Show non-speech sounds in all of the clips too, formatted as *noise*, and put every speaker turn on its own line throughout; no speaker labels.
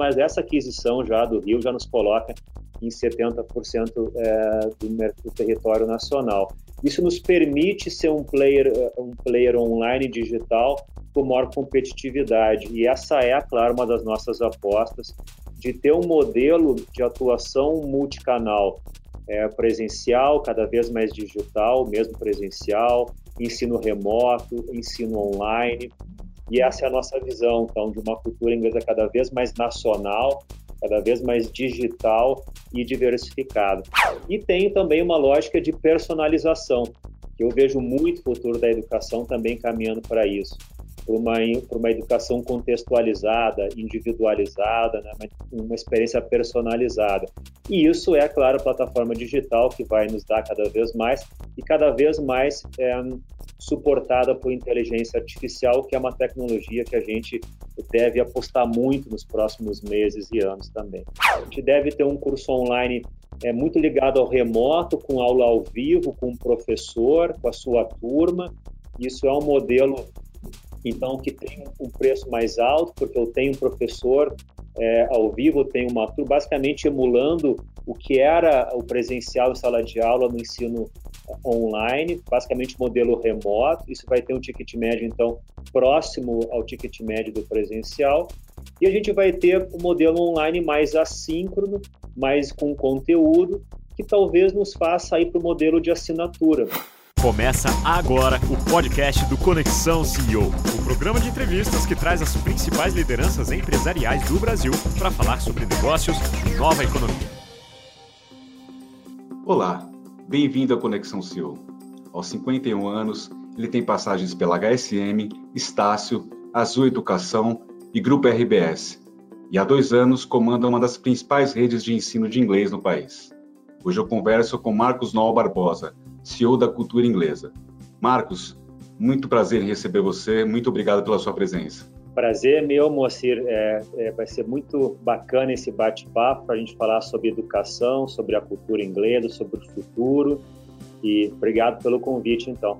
mas essa aquisição já do Rio já nos coloca em 70% é, do, do território nacional. Isso nos permite ser um player, um player online digital com maior competitividade. E essa é, claro, uma das nossas apostas de ter um modelo de atuação multicanal, é, presencial, cada vez mais digital, mesmo presencial, ensino remoto, ensino online. E essa é a nossa visão, então, de uma cultura inglesa cada vez mais nacional, cada vez mais digital e diversificada. E tem também uma lógica de personalização, que eu vejo muito futuro da educação também caminhando para isso para uma, uma educação contextualizada, individualizada, né? uma experiência personalizada. E isso é, claro, a plataforma digital que vai nos dar cada vez mais e cada vez mais é, suportada por inteligência artificial, que é uma tecnologia que a gente deve apostar muito nos próximos meses e anos também. A gente deve ter um curso online é muito ligado ao remoto, com aula ao vivo, com o professor, com a sua turma. Isso é um modelo então que tem um preço mais alto, porque eu tenho um professor é, ao vivo, eu tenho uma turma, basicamente emulando o que era o presencial em sala de aula no ensino online, basicamente modelo remoto. Isso vai ter um ticket médio, então, próximo ao ticket médio do presencial. E a gente vai ter o um modelo online mais assíncrono, mais com conteúdo, que talvez nos faça ir para o modelo de assinatura.
Começa agora o podcast do Conexão CEO, um programa de entrevistas que traz as principais lideranças empresariais do Brasil para falar sobre negócios e nova economia.
Olá, bem-vindo à Conexão CEO. Aos 51 anos, ele tem passagens pela HSM, Estácio, Azul Educação e Grupo RBS. E há dois anos comanda uma das principais redes de ensino de inglês no país. Hoje eu converso com Marcos Noll Barbosa, CEO da Cultura Inglesa. Marcos, muito prazer em receber você, muito obrigado pela sua presença.
Prazer é meu, Moacir. É, é, vai ser muito bacana esse bate-papo para a gente falar sobre educação, sobre a cultura inglesa, sobre o futuro. E obrigado pelo convite, então.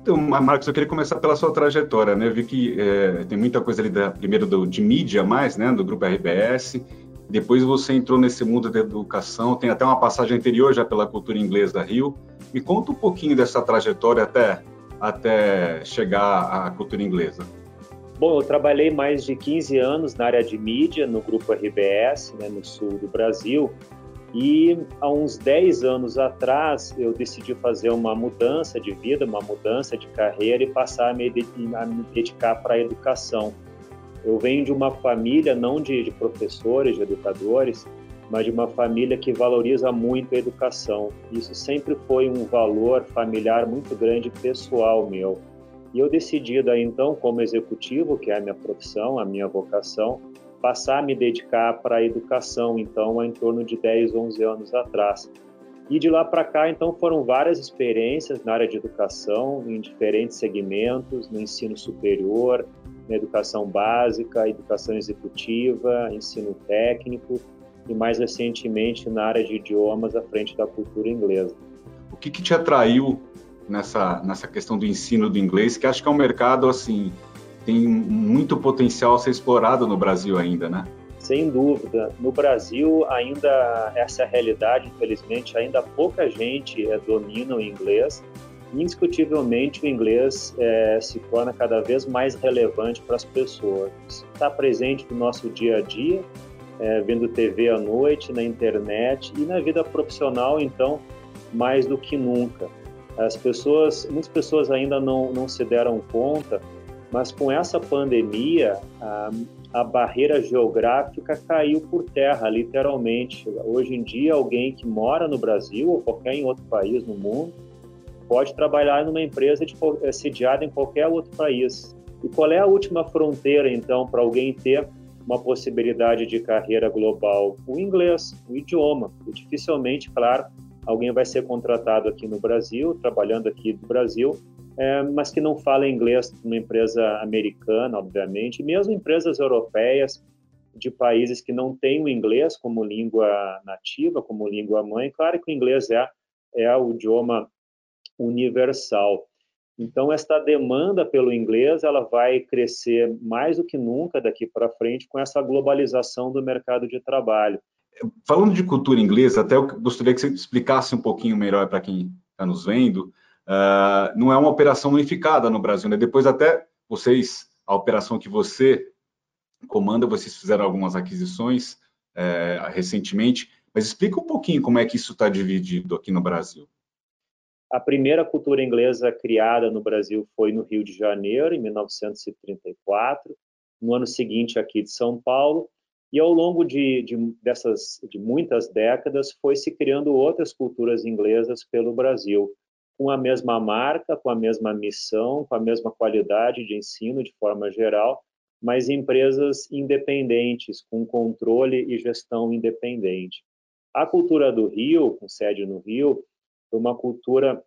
Então, Marcos, eu queria começar pela sua trajetória, né? Eu vi que é, tem muita coisa ali, da, primeiro do, de mídia mais, né? Do grupo RBS, depois você entrou nesse mundo da educação, tem até uma passagem anterior já pela cultura inglesa da Rio. Me conta um pouquinho dessa trajetória até, até chegar à cultura inglesa.
Bom, eu trabalhei mais de 15 anos na área de mídia no grupo RBS, né, no sul do Brasil, e há uns 10 anos atrás eu decidi fazer uma mudança de vida, uma mudança de carreira e passar a me, dedicar para a educação. Eu venho de uma família não de, de professores, de educadores, mas de uma família que valoriza muito a educação. Isso sempre foi um valor familiar muito grande, pessoal meu. E eu decidi daí então, como executivo, que é a minha profissão, a minha vocação, passar a me dedicar para a educação, então, em torno de 10, 11 anos atrás. E de lá para cá, então, foram várias experiências na área de educação, em diferentes segmentos, no ensino superior, na educação básica, educação executiva, ensino técnico e mais recentemente na área de idiomas à frente da cultura inglesa.
O que, que te atraiu nessa nessa questão do ensino do inglês, que acho que é um mercado assim tem muito potencial a ser explorado no Brasil ainda, né?
Sem dúvida. No Brasil, ainda essa a realidade, infelizmente, ainda pouca gente é, domina o inglês indiscutivelmente o inglês é, se torna cada vez mais relevante para as pessoas. Está presente no nosso dia a dia, é, vendo TV à noite, na internet e na vida profissional, então, mais do que nunca. As pessoas, muitas pessoas ainda não, não se deram conta, mas com essa pandemia, a, a barreira geográfica caiu por terra, literalmente. Hoje em dia, alguém que mora no Brasil ou qualquer outro país no mundo pode trabalhar numa empresa de, é, sediada em qualquer outro país. E qual é a última fronteira, então, para alguém ter uma possibilidade de carreira global? O inglês, o idioma. E dificilmente, claro, alguém vai ser contratado aqui no Brasil, trabalhando aqui no Brasil, é, mas que não fala inglês numa empresa americana, obviamente, mesmo empresas europeias de países que não têm o inglês como língua nativa, como língua mãe. Claro que o inglês é, é o idioma universal. Então, esta demanda pelo inglês ela vai crescer mais do que nunca daqui para frente com essa globalização do mercado de trabalho.
Falando de cultura inglesa, até eu gostaria que você explicasse um pouquinho melhor para quem está nos vendo. Uh, não é uma operação unificada no Brasil, né? Depois até vocês, a operação que você comanda, vocês fizeram algumas aquisições é, recentemente, mas explica um pouquinho como é que isso está dividido aqui no Brasil.
A primeira cultura inglesa criada no Brasil foi no Rio de Janeiro, em 1934. No ano seguinte, aqui de São Paulo. E ao longo de, de, dessas, de muitas décadas, foi se criando outras culturas inglesas pelo Brasil, com a mesma marca, com a mesma missão, com a mesma qualidade de ensino de forma geral, mas empresas independentes, com controle e gestão independente. A cultura do Rio, com sede no Rio, uma cultura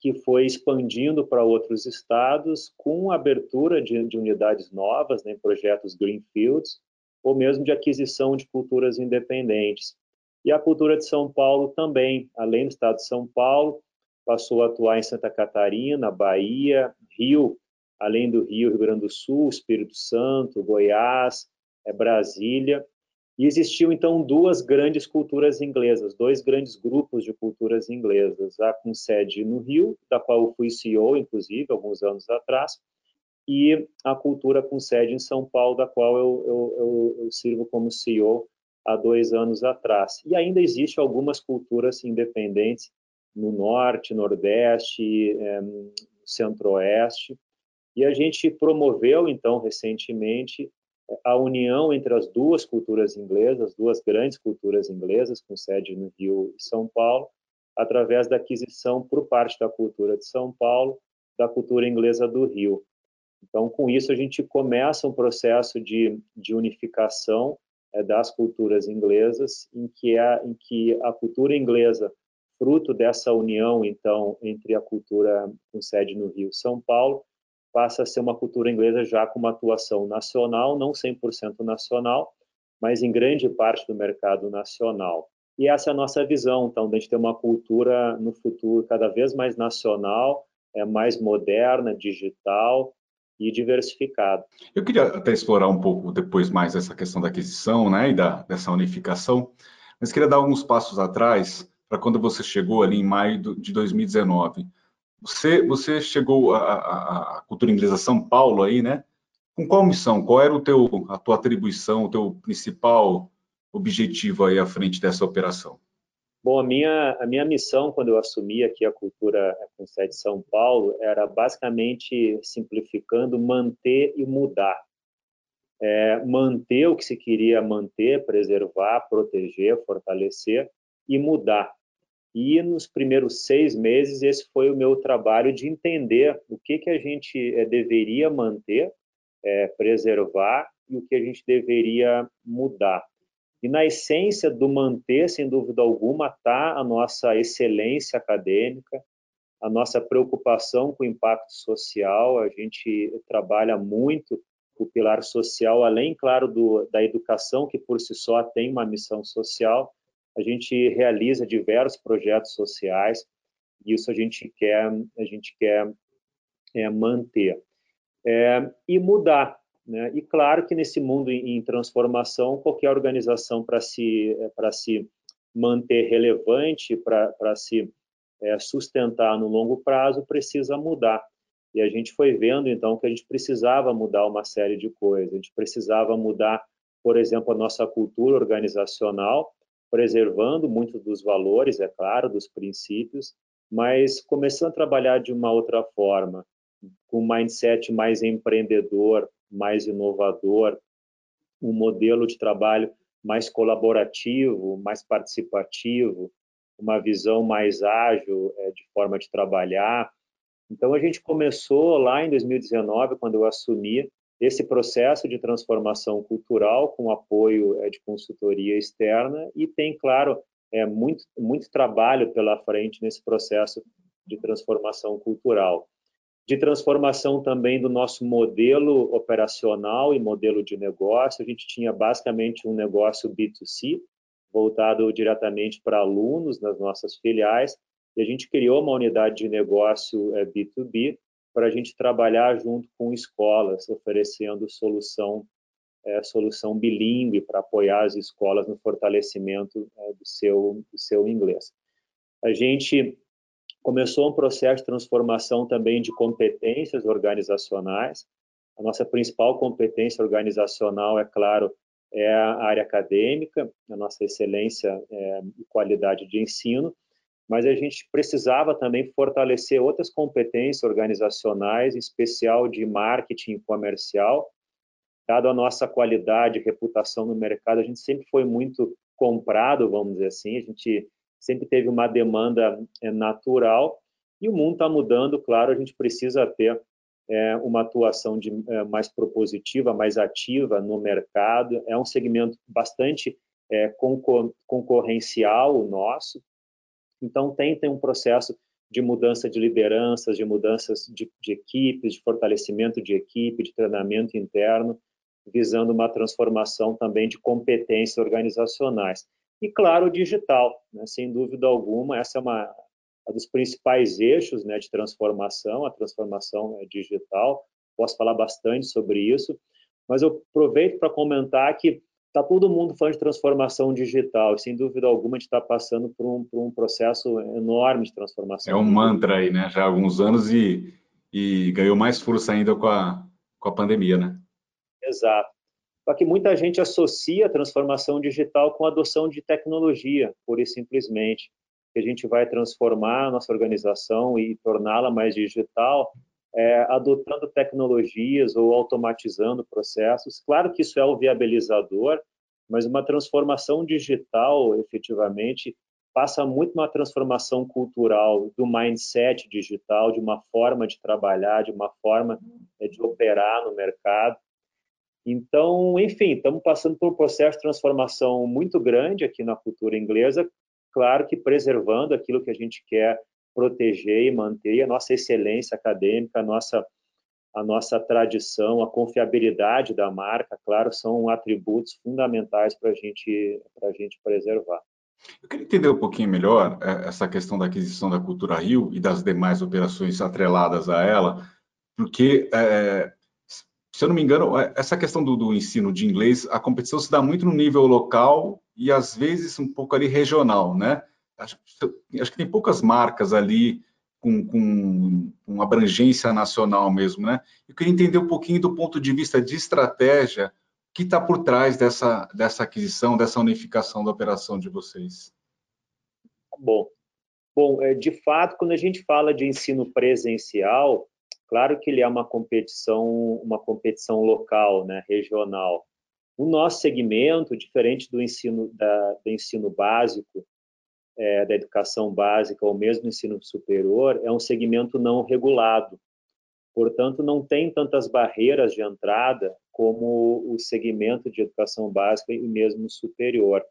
que foi expandindo para outros estados com abertura de, de unidades novas, né, projetos Greenfields, ou mesmo de aquisição de culturas independentes. E a cultura de São Paulo também, além do estado de São Paulo, passou a atuar em Santa Catarina, Bahia, Rio, além do Rio, Rio Grande do Sul, Espírito Santo, Goiás, é, Brasília, e existiam, então, duas grandes culturas inglesas, dois grandes grupos de culturas inglesas, a com sede no Rio, da qual eu fui CEO, inclusive, alguns anos atrás, e a cultura com sede em São Paulo, da qual eu, eu, eu, eu sirvo como CEO há dois anos atrás. E ainda existe algumas culturas independentes no Norte, Nordeste, é, Centro-Oeste, e a gente promoveu, então, recentemente, a união entre as duas culturas inglesas, duas grandes culturas inglesas, com sede no Rio e São Paulo, através da aquisição por parte da cultura de São Paulo da cultura inglesa do Rio. Então, com isso, a gente começa um processo de, de unificação é, das culturas inglesas, em que, é, em que a cultura inglesa, fruto dessa união, então, entre a cultura com sede no Rio e São Paulo, passa a ser uma cultura inglesa já com uma atuação nacional, não 100% nacional, mas em grande parte do mercado nacional. E essa é a nossa visão, então, de a gente ter uma cultura no futuro cada vez mais nacional, é mais moderna, digital e diversificada.
Eu queria até explorar um pouco depois mais essa questão da aquisição, né, e da, dessa unificação, mas queria dar alguns passos atrás para quando você chegou ali em maio de 2019. Você, você chegou à cultura inglesa São Paulo aí, né? Com qual missão? Qual era o teu, a tua atribuição, o teu principal objetivo aí à frente dessa operação?
Bom, a minha, a minha missão quando eu assumi aqui a cultura com sede São Paulo era basicamente simplificando, manter e mudar. É, manter o que se queria manter, preservar, proteger, fortalecer e mudar. E nos primeiros seis meses, esse foi o meu trabalho de entender o que, que a gente é, deveria manter, é, preservar e o que a gente deveria mudar. E na essência do manter, sem dúvida alguma, está a nossa excelência acadêmica, a nossa preocupação com o impacto social. A gente trabalha muito o pilar social, além, claro, do, da educação, que por si só tem uma missão social, a gente realiza diversos projetos sociais. E isso a gente quer a gente quer é, manter. É, e mudar né? e claro que nesse mundo em, em transformação qualquer organização para se para se manter relevante para se é, sustentar no longo prazo precisa mudar. E a gente foi vendo então que a gente precisava mudar uma série de coisas. A gente precisava mudar por exemplo a nossa cultura organizacional preservando muitos dos valores, é claro, dos princípios, mas começando a trabalhar de uma outra forma, com um mindset mais empreendedor, mais inovador, um modelo de trabalho mais colaborativo, mais participativo, uma visão mais ágil é, de forma de trabalhar. Então a gente começou lá em 2019, quando eu assumi, esse processo de transformação cultural com apoio é, de consultoria externa e tem, claro, é, muito, muito trabalho pela frente nesse processo de transformação cultural. De transformação também do nosso modelo operacional e modelo de negócio, a gente tinha basicamente um negócio B2C, voltado diretamente para alunos nas nossas filiais, e a gente criou uma unidade de negócio é, B2B, para a gente trabalhar junto com escolas, oferecendo solução é, solução bilíngue para apoiar as escolas no fortalecimento é, do, seu, do seu inglês. A gente começou um processo de transformação também de competências organizacionais. A nossa principal competência organizacional, é claro, é a área acadêmica, a nossa excelência é, e qualidade de ensino, mas a gente precisava também fortalecer outras competências organizacionais, em especial de marketing comercial. Dado a nossa qualidade e reputação no mercado, a gente sempre foi muito comprado, vamos dizer assim, a gente sempre teve uma demanda é, natural e o mundo está mudando, claro, a gente precisa ter é, uma atuação de, é, mais propositiva, mais ativa no mercado. É um segmento bastante é, concor concorrencial o nosso, então, tem, tem um processo de mudança de lideranças, de mudanças de, de equipes, de fortalecimento de equipe, de treinamento interno, visando uma transformação também de competências organizacionais. E, claro, digital, né? sem dúvida alguma, essa é uma, um dos principais eixos né, de transformação, a transformação é, digital. Posso falar bastante sobre isso, mas eu aproveito para comentar que Está todo mundo falando de transformação digital, e sem dúvida alguma a gente está passando por um, por um, processo enorme de transformação.
É um mantra aí, né? Já há alguns anos e, e ganhou mais força ainda com a, com a pandemia, né?
Exato. Só que muita gente associa a transformação digital com a adoção de tecnologia, pura e simplesmente. Que a gente vai transformar a nossa organização e torná-la mais digital, é, adotando tecnologias ou automatizando processos. Claro que isso é o viabilizador, mas uma transformação digital, efetivamente, passa muito uma transformação cultural do mindset digital, de uma forma de trabalhar, de uma forma é, de operar no mercado. Então, enfim, estamos passando por um processo de transformação muito grande aqui na cultura inglesa, claro que preservando aquilo que a gente quer proteger e manter a nossa excelência acadêmica, a nossa a nossa tradição, a confiabilidade da marca, claro, são atributos fundamentais para gente, a gente preservar.
Eu queria entender um pouquinho melhor é, essa questão da aquisição da Cultura Rio e das demais operações atreladas a ela, porque, é, se eu não me engano, é, essa questão do, do, ensino de inglês, a competição se dá muito no nível local e, às vezes, um pouco ali regional, né? Acho, acho que tem poucas marcas ali com, com, com, abrangência nacional mesmo, né? Eu queria entender um pouquinho do ponto de vista de estratégia, o que está por trás dessa, dessa aquisição, dessa unificação da operação de vocês.
Bom, bom, é, de fato, quando a gente fala de ensino presencial, claro que ele é uma competição, uma competição local, né, regional. O nosso segmento, diferente do ensino da, do ensino básico, é, da educação básica ou mesmo ensino superior é um segmento não regulado. Portanto, não tem tantas barreiras de entrada como o segmento de educação básica e mesmo superior.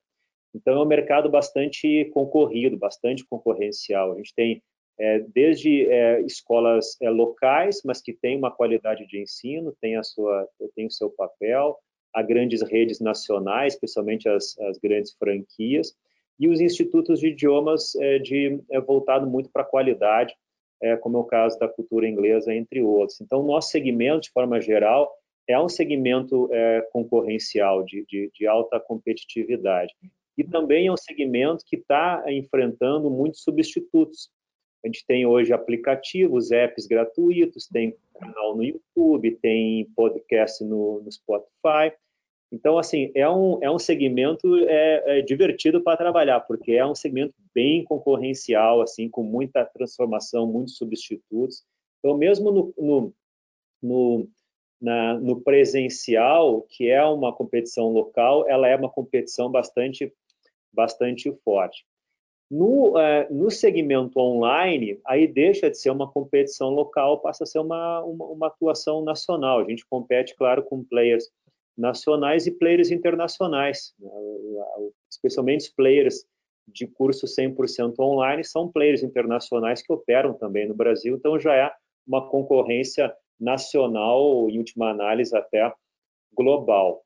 Então, é um mercado bastante concorrido, bastante concorrencial. A gente tem é, desde é, escolas é, locais, mas que têm uma qualidade de ensino, tem, a sua, tem o seu papel, a grandes redes nacionais, especialmente as, as grandes franquias, e os institutos de idiomas é, de, é, voltado muito para a qualidade, é, como é o caso da cultura inglesa, entre outros. Então, nosso segmento, de forma geral, é um segmento é, concorrencial, de, de, de, alta competitividade. E também é um segmento que está enfrentando muitos substitutos. A gente tem hoje aplicativos, apps gratuitos, tem canal no YouTube, tem podcast no, no Spotify, então, assim, é um, é um segmento é, é divertido para trabalhar, porque é um segmento bem concorrencial, assim, com muita transformação, muitos substitutos. Então, mesmo no, no, no, na, no presencial, que é uma competição local, ela é uma competição bastante, bastante forte. No, é, no segmento online, aí deixa de ser uma competição local, passa a ser uma, uma, uma atuação nacional. A gente compete, claro, com players nacionais e players internacionais, né? especialmente os players de curso 100% online são players internacionais que operam também no Brasil, então já é uma concorrência nacional, em última análise até global.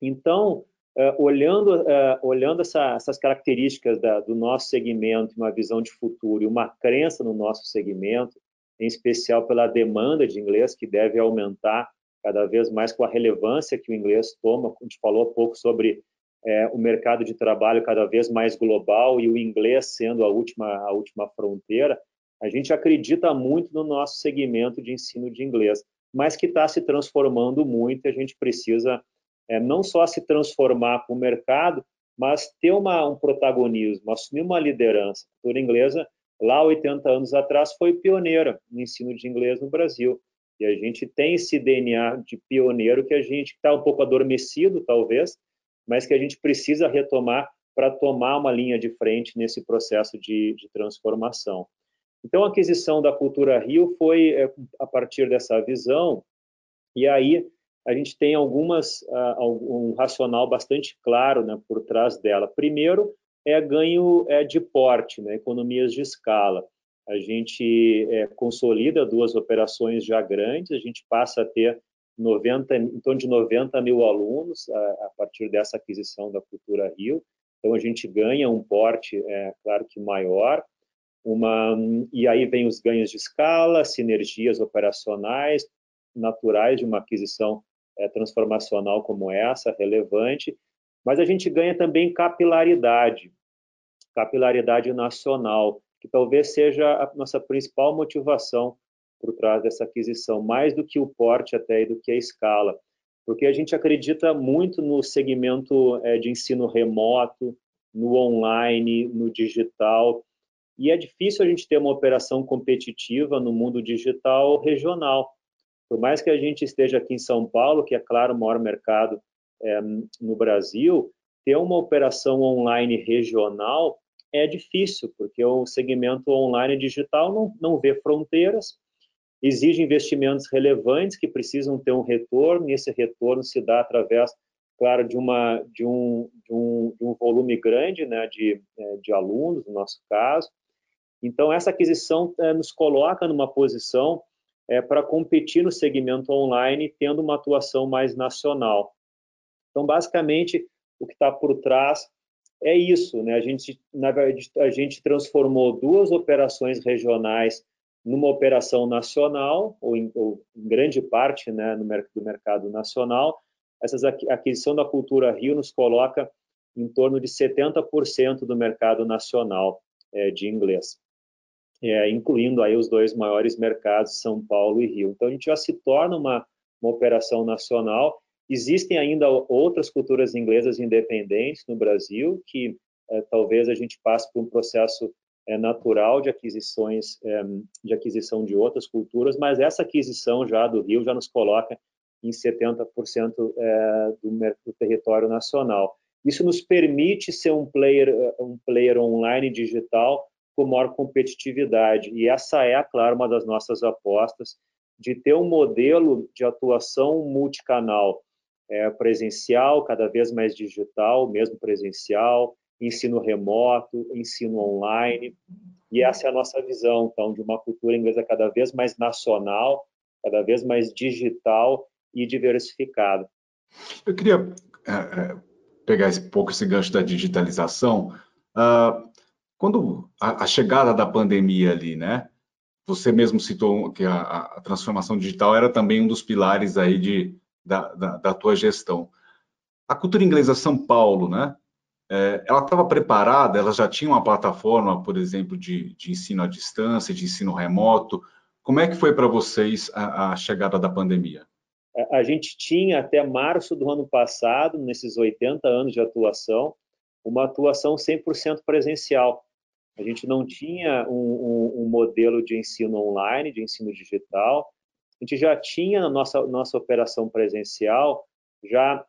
Então, uh, olhando, uh, olhando essa, essas características da, do nosso segmento, uma visão de futuro e uma crença no nosso segmento, em especial pela demanda de inglês, que deve aumentar cada vez mais com a relevância que o inglês toma. A gente falou há pouco sobre é, o mercado de trabalho cada vez mais global e o inglês sendo a última, a última fronteira. A gente acredita muito no nosso segmento de ensino de inglês, mas que está se transformando muito e a gente precisa é, não só se transformar com o mercado, mas ter uma, um protagonismo, assumir uma liderança. A cultura inglesa, lá 80 anos atrás, foi pioneira no ensino de inglês no Brasil. E a gente tem esse DNA de pioneiro que a gente está um pouco adormecido, talvez, mas que a gente precisa retomar para tomar uma linha de frente nesse processo de, de transformação. Então, a aquisição da Cultura Rio foi é, a partir dessa visão, e aí a gente tem algumas uh, um racional bastante claro né, por trás dela. Primeiro é ganho é, de porte, né, economias de escala. A gente é, consolida duas operações já grandes, a gente passa a ter 90, em torno de 90 mil alunos a, a partir dessa aquisição da Cultura Rio. Então a gente ganha um porte, é, claro que maior, uma, e aí vem os ganhos de escala, sinergias operacionais naturais de uma aquisição é, transformacional como essa, relevante, mas a gente ganha também capilaridade, capilaridade nacional, que talvez seja a nossa principal motivação por trás dessa aquisição, mais do que o porte até e do que a escala, porque a gente acredita muito no segmento é, de ensino remoto, no online, no digital, e é difícil a gente ter uma operação competitiva no mundo digital regional. Por mais que a gente esteja aqui em São Paulo, que é claro o maior mercado é, no Brasil, ter uma operação online regional é difícil, porque o segmento online digital não, não vê fronteiras, exige investimentos relevantes que precisam ter um retorno, e esse retorno se dá através, claro, de, uma, de, um, de, um, de um volume grande né, de, é, de alunos, no nosso caso. Então, essa aquisição é, nos coloca numa posição é, para competir no segmento online, tendo uma atuação mais nacional. Então, basicamente, o que está por trás é isso, né? A gente, na verdade, a gente transformou duas operações regionais numa operação nacional, ou em, ou em grande parte, né, no do mercado nacional. Essa aquisição da Cultura Rio nos coloca em torno de 70% do mercado nacional é, de inglês é, incluindo aí os dois maiores mercados, São Paulo e Rio. Então, a gente já se torna uma, uma operação nacional. Existem ainda outras culturas inglesas independentes no Brasil, que é, talvez a gente passe por um processo é, natural de aquisições, é, de aquisição de outras culturas, mas essa aquisição já do Rio já nos coloca em 70% é, do, do território nacional. Isso nos permite ser um player, um player online digital com maior competitividade. E essa é, claro, uma das nossas apostas de ter um modelo de atuação multicanal, é, presencial, cada vez mais digital, mesmo presencial, ensino remoto, ensino online. E essa é a nossa visão, então, de uma cultura inglesa cada vez mais nacional, cada vez mais digital e diversificada.
Eu queria é, pegar um pouco esse gancho da digitalização. Uh, quando a, a, chegada da pandemia ali, né? Você mesmo citou que a, a, transformação digital era também um dos pilares aí de, da, da, da tua gestão. A cultura inglesa São Paulo, né? É, ela estava preparada, ela já tinha uma plataforma, por exemplo, de, de ensino à distância, de ensino remoto. Como é que foi para vocês a, a chegada da pandemia?
A gente tinha até março do ano passado, nesses 80 anos de atuação, uma atuação 100% presencial. A gente não tinha um, um, um, modelo de ensino online, de ensino digital. A gente já tinha na nossa, nossa operação presencial já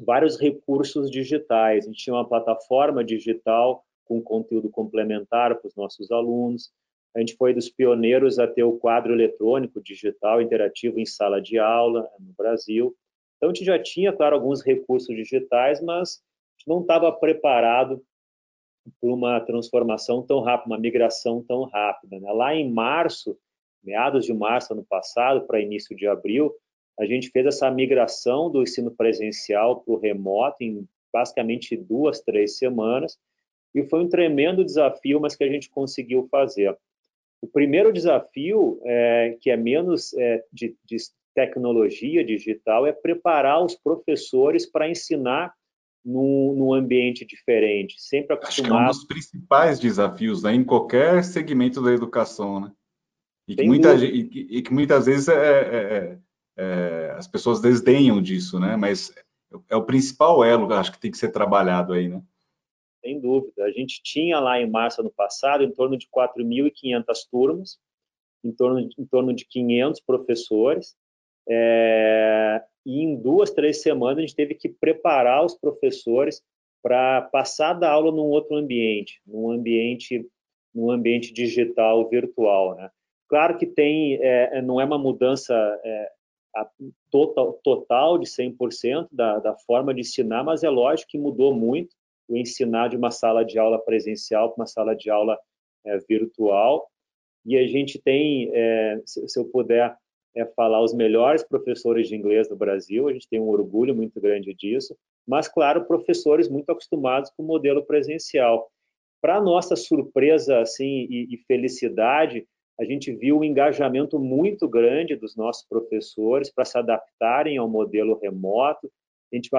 vários recursos digitais. A gente tinha uma plataforma digital com conteúdo complementar para os nossos alunos. A gente foi dos pioneiros a ter o quadro eletrônico digital interativo em sala de aula no Brasil. Então, a gente já tinha, claro, alguns recursos digitais, mas não estava preparado por uma transformação tão rápida, uma migração tão rápida. Né? Lá em março, meados de março ano passado para início de abril, a gente fez essa migração do ensino presencial para o remoto em basicamente duas, três semanas, e foi um tremendo desafio, mas que a gente conseguiu fazer. O primeiro desafio, é, que é menos é, de, de tecnologia digital, é preparar os professores para ensinar num, num, ambiente diferente, sempre acostumado. Acho que é um dos
principais desafios né, em qualquer segmento da educação, né? E que, muita, e, e que, muitas vezes é, é, é, é, as pessoas desdenham disso, né? Mas é o principal elo, acho que tem que ser trabalhado aí, né?
Sem dúvida. A gente tinha lá em março ano passado em torno de 4.500 turmas, em torno, de, em torno de 500 professores, é, e em duas, três semanas a gente teve que preparar os professores para passar da aula num outro ambiente, num ambiente, num ambiente digital, virtual, né? Claro que tem, é, não é uma mudança é, total, total de 100% da, da forma de ensinar, mas é lógico que mudou muito o ensinar de uma sala de aula presencial para uma sala de aula é, virtual. E a gente tem, é, se, se, eu puder é, falar, os melhores professores de inglês do Brasil, a gente tem um orgulho muito grande disso, mas, claro, professores muito acostumados com o modelo presencial. Para nossa surpresa assim, e, e felicidade, a gente viu um engajamento muito grande dos nossos professores para se adaptarem ao modelo remoto. A gente,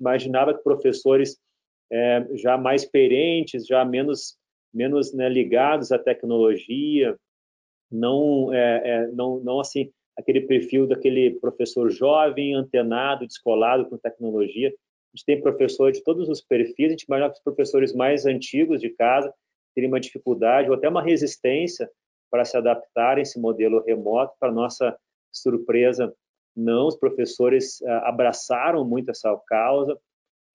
imaginava que professores é, já mais experientes, já menos, menos né, ligados à tecnologia, não, é, é, não, não assim aquele perfil daquele professor jovem, antenado, descolado com tecnologia. A gente tem professores de todos os perfis, a gente imagina que os professores mais antigos de casa teriam uma dificuldade ou até uma resistência para se adaptar a esse modelo remoto. Para nossa surpresa, não, os professores ah, abraçaram muito essa causa,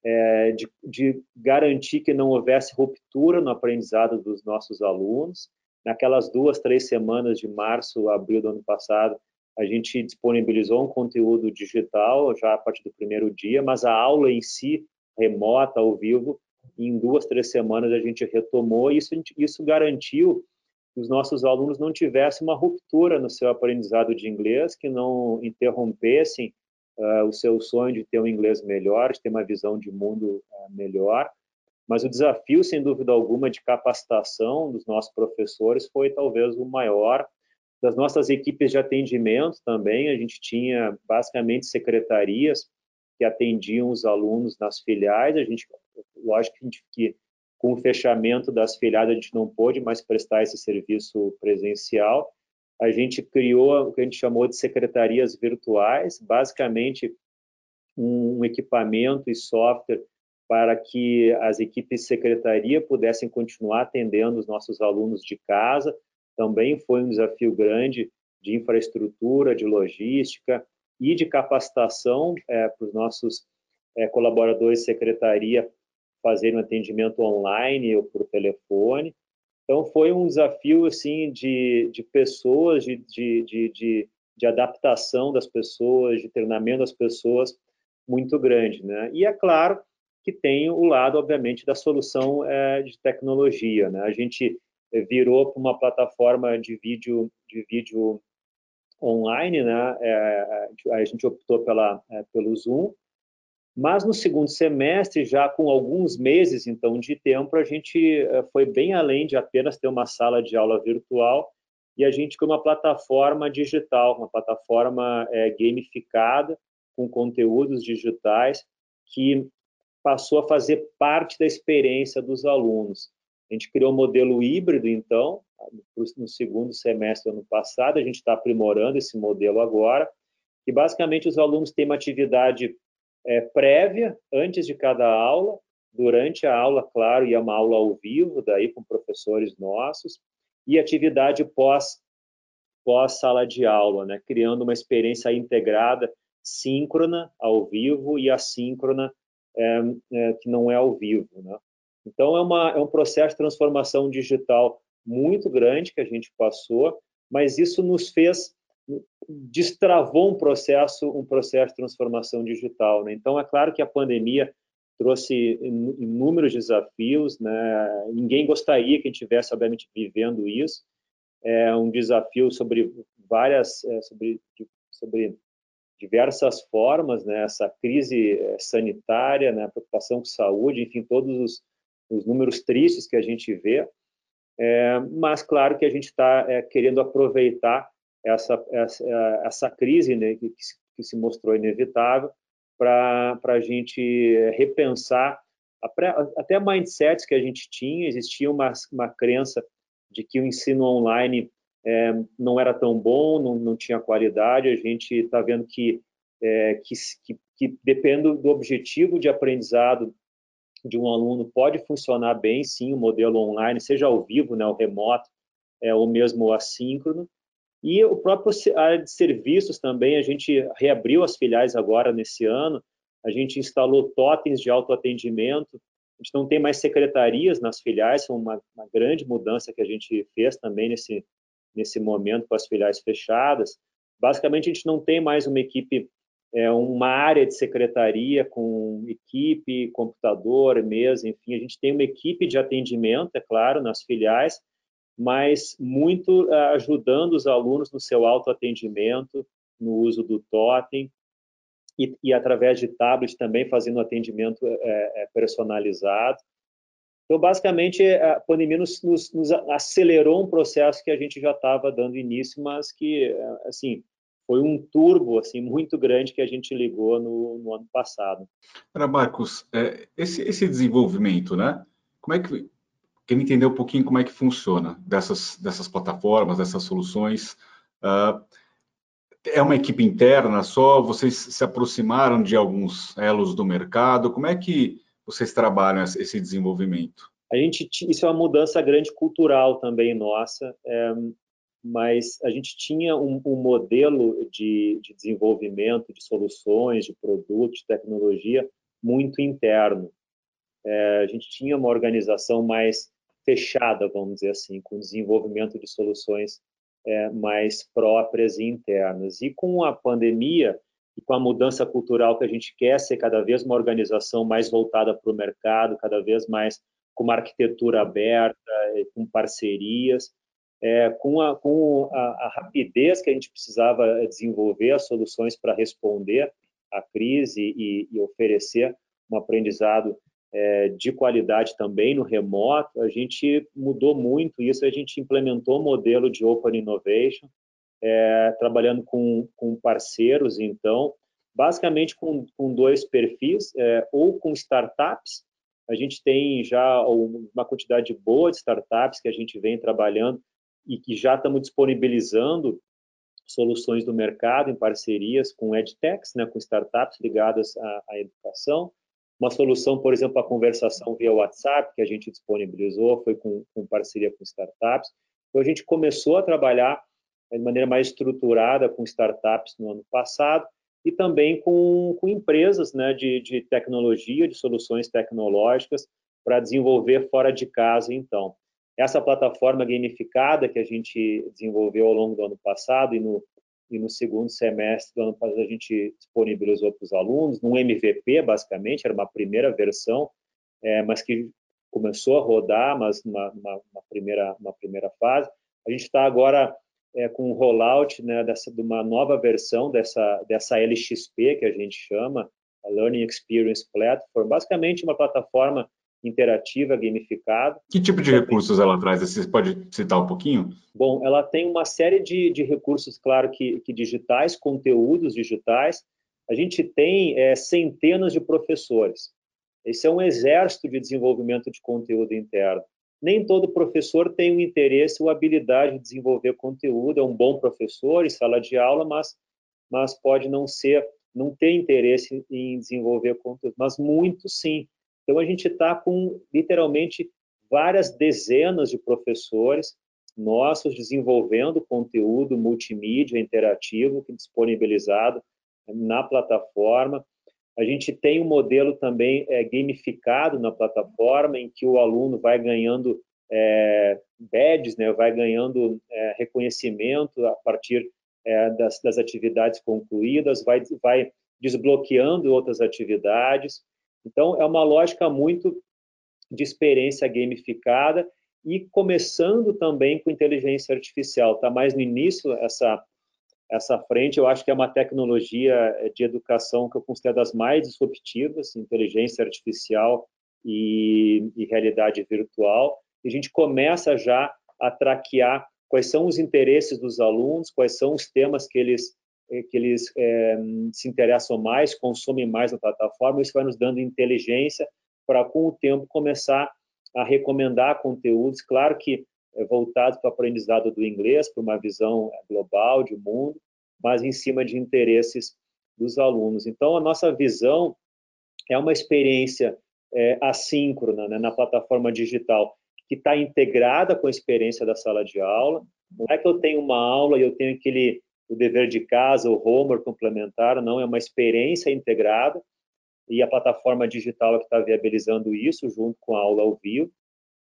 é, de, de, garantir que não houvesse ruptura no aprendizado dos nossos alunos. Naquelas duas, três semanas de março, abril do ano passado, a gente disponibilizou um conteúdo digital já a partir do primeiro dia, mas a aula em si, remota, ao vivo, em duas, três semanas a gente retomou isso, isso garantiu os nossos alunos não tivessem uma ruptura no seu aprendizado de inglês, que não interrompessem uh, o seu sonho de ter um inglês melhor, de ter uma visão de mundo uh, melhor. Mas o desafio, sem dúvida alguma, de capacitação dos nossos professores foi talvez o maior. Das nossas equipes de atendimento também, a gente tinha basicamente secretarias que atendiam os alunos nas filiais. A gente, lógico que, com o fechamento das filiais, a gente não pôde mais prestar esse serviço presencial. A gente criou o que a gente chamou de secretarias virtuais, basicamente um equipamento e software para que as equipes de secretaria pudessem continuar atendendo os nossos alunos de casa. Também foi um desafio grande de infraestrutura, de logística e de capacitação é, para os nossos é, colaboradores de secretaria fazer um atendimento online ou por telefone. Então, foi um desafio assim de, de pessoas, de, de, de, de adaptação das pessoas, de treinamento das pessoas muito grande. Né? E é claro que tem o lado, obviamente, da solução é, de tecnologia. Né? A gente virou para uma plataforma de vídeo, de vídeo online, né? É, a gente optou pela, é, pelo Zoom, mas no segundo semestre, já com alguns meses então de tempo, a gente eh, foi bem além de apenas ter uma sala de aula virtual e a gente criou uma plataforma digital, uma plataforma é, gamificada com conteúdos digitais que passou a fazer parte da experiência dos alunos. A gente criou um modelo híbrido, então, no segundo semestre do ano passado, a gente está aprimorando esse modelo agora, que basicamente os alunos têm uma atividade é, prévia, antes de cada aula, durante a aula, claro, e é uma aula ao vivo, daí com professores nossos, e atividade pós, pós sala de aula, né, criando uma experiência integrada, síncrona, ao vivo, e assíncrona, é, é, que não é ao vivo. Né? Então, é, uma, é um processo de transformação digital muito grande que a gente passou, mas isso nos fez destravou um processo, um processo de transformação digital. Né? Então, é claro que a pandemia trouxe inúmeros desafios, né? Ninguém gostaria que a gente estivesse, obviamente, vivendo isso. É um desafio sobre várias, é, sobre, sobre diversas formas, né? Essa crise é, sanitária, né? A preocupação com saúde, enfim, todos os, os números tristes que a gente vê. É, mas claro que a gente está é, querendo aproveitar essa, essa, essa crise né, que, que, se mostrou inevitável para a gente repensar até mindsets que a gente tinha. Existia uma, uma crença de que o ensino online é, não era tão bom, não, não tinha qualidade. A gente está vendo que, é, que, que, que depende do objetivo de aprendizado de um aluno pode funcionar bem, sim, o modelo online, seja ao vivo, né, o remoto, é, ou mesmo o assíncrono. E o próprio área de serviços também, a gente reabriu as filiais agora nesse ano, a gente instalou totens de autoatendimento, a gente não tem mais secretarias nas filiais, foi uma, uma grande mudança que a gente fez também nesse, nesse momento com as filiais fechadas. Basicamente, a gente não tem mais uma equipe, é, uma área de secretaria com equipe, computador, mesa, enfim, a gente tem uma equipe de atendimento, é claro, nas filiais, mas muito uh, ajudando os alunos no seu autoatendimento, no uso do totem, e, e através de tablet também fazendo atendimento é personalizado. Então, basicamente, a pandemia nos, nos, nos, acelerou um processo que a gente já estava dando início, mas que, assim, foi um turbo assim muito grande que a gente ligou no, no ano passado.
Para Marcos, é, esse, esse desenvolvimento, né? Como é que quer entender um pouquinho como é que funciona dessas dessas plataformas, dessas soluções? Uh, é uma equipe interna só? Vocês se aproximaram de alguns elos do mercado? Como é que vocês trabalham esse desenvolvimento?
A gente isso é uma mudança grande cultural também nossa, é, mas a gente tinha um, um modelo de, de, desenvolvimento de soluções, de produtos, de tecnologia muito interno. É, a gente tinha uma organização mais fechada, vamos dizer assim, com desenvolvimento de soluções é, mais próprias e internas. E com a pandemia e com a mudança cultural que a gente quer ser cada vez uma organização mais voltada para o mercado, cada vez mais com uma arquitetura aberta, com parcerias, é, com, a, com a, a, rapidez que a gente precisava desenvolver as soluções para responder à crise e, e oferecer um aprendizado é, de qualidade também no remoto, a gente mudou muito isso, a gente implementou o modelo de Open Innovation, é, trabalhando com, com parceiros, então, basicamente com, com dois perfis, é, ou com startups, a gente tem já uma quantidade boa de startups que a gente vem trabalhando e que já estamos disponibilizando soluções do mercado em parcerias com edtechs, né, com startups ligadas à, à educação, uma solução, por exemplo, a conversação via WhatsApp, que a gente disponibilizou, foi com, com parceria com startups. Então, a gente começou a trabalhar de maneira mais estruturada com startups no ano passado e também com, com empresas né, de, de tecnologia, de soluções tecnológicas para desenvolver fora de casa, então. Essa plataforma gamificada que a gente desenvolveu ao longo do ano passado e no, e no segundo semestre do ano passado a gente disponibilizou para os alunos, num MVP, basicamente, era uma primeira versão, é, mas que começou a rodar, mas uma, uma, uma primeira, uma primeira fase. A gente está agora é, com o rollout né, dessa, de uma nova versão dessa, dessa LXP, que a gente chama, a Learning Experience Platform, basicamente uma plataforma interativa, gamificada.
Que tipo de recursos ela traz? Você pode citar um pouquinho?
Bom, ela tem uma série de, de recursos, claro que, que, digitais, conteúdos digitais. A gente tem é, centenas de professores. Esse é um exército de desenvolvimento de conteúdo interno. Nem todo professor tem o interesse ou habilidade de desenvolver conteúdo. É um bom professor em sala de aula, mas, mas pode não ser, não ter interesse em desenvolver conteúdo. Mas muito sim então, a gente está com, literalmente, várias dezenas de professores nossos desenvolvendo conteúdo multimídia interativo é disponibilizado na plataforma. A gente tem um modelo também é, gamificado na plataforma, em que o aluno vai ganhando é, badges, né, vai ganhando é, reconhecimento a partir das, das, atividades concluídas, vai, vai desbloqueando outras atividades. Então, é uma lógica muito de experiência gamificada e começando também com inteligência artificial. Está mais no início essa, essa frente, eu acho que é uma tecnologia de educação que eu considero das mais disruptivas, inteligência artificial e, e realidade virtual. e a gente começa já a traquear quais são os interesses dos alunos, quais são os temas que eles eh, que eles é, se interessam mais, consomem mais na plataforma, isso vai nos dando inteligência para, com o tempo, começar a recomendar conteúdos, claro que é, voltados para o aprendizado do inglês, para uma visão global de mundo, mas em cima de interesses dos alunos. Então, a nossa visão é uma experiência é, assíncrona né, na plataforma digital, que está integrada com a experiência da sala de aula. Não é que eu tenho uma aula e eu tenho aquele o dever de casa, o homework complementar, não, é uma experiência integrada e a plataforma digital é que está viabilizando isso junto com a aula ao vivo.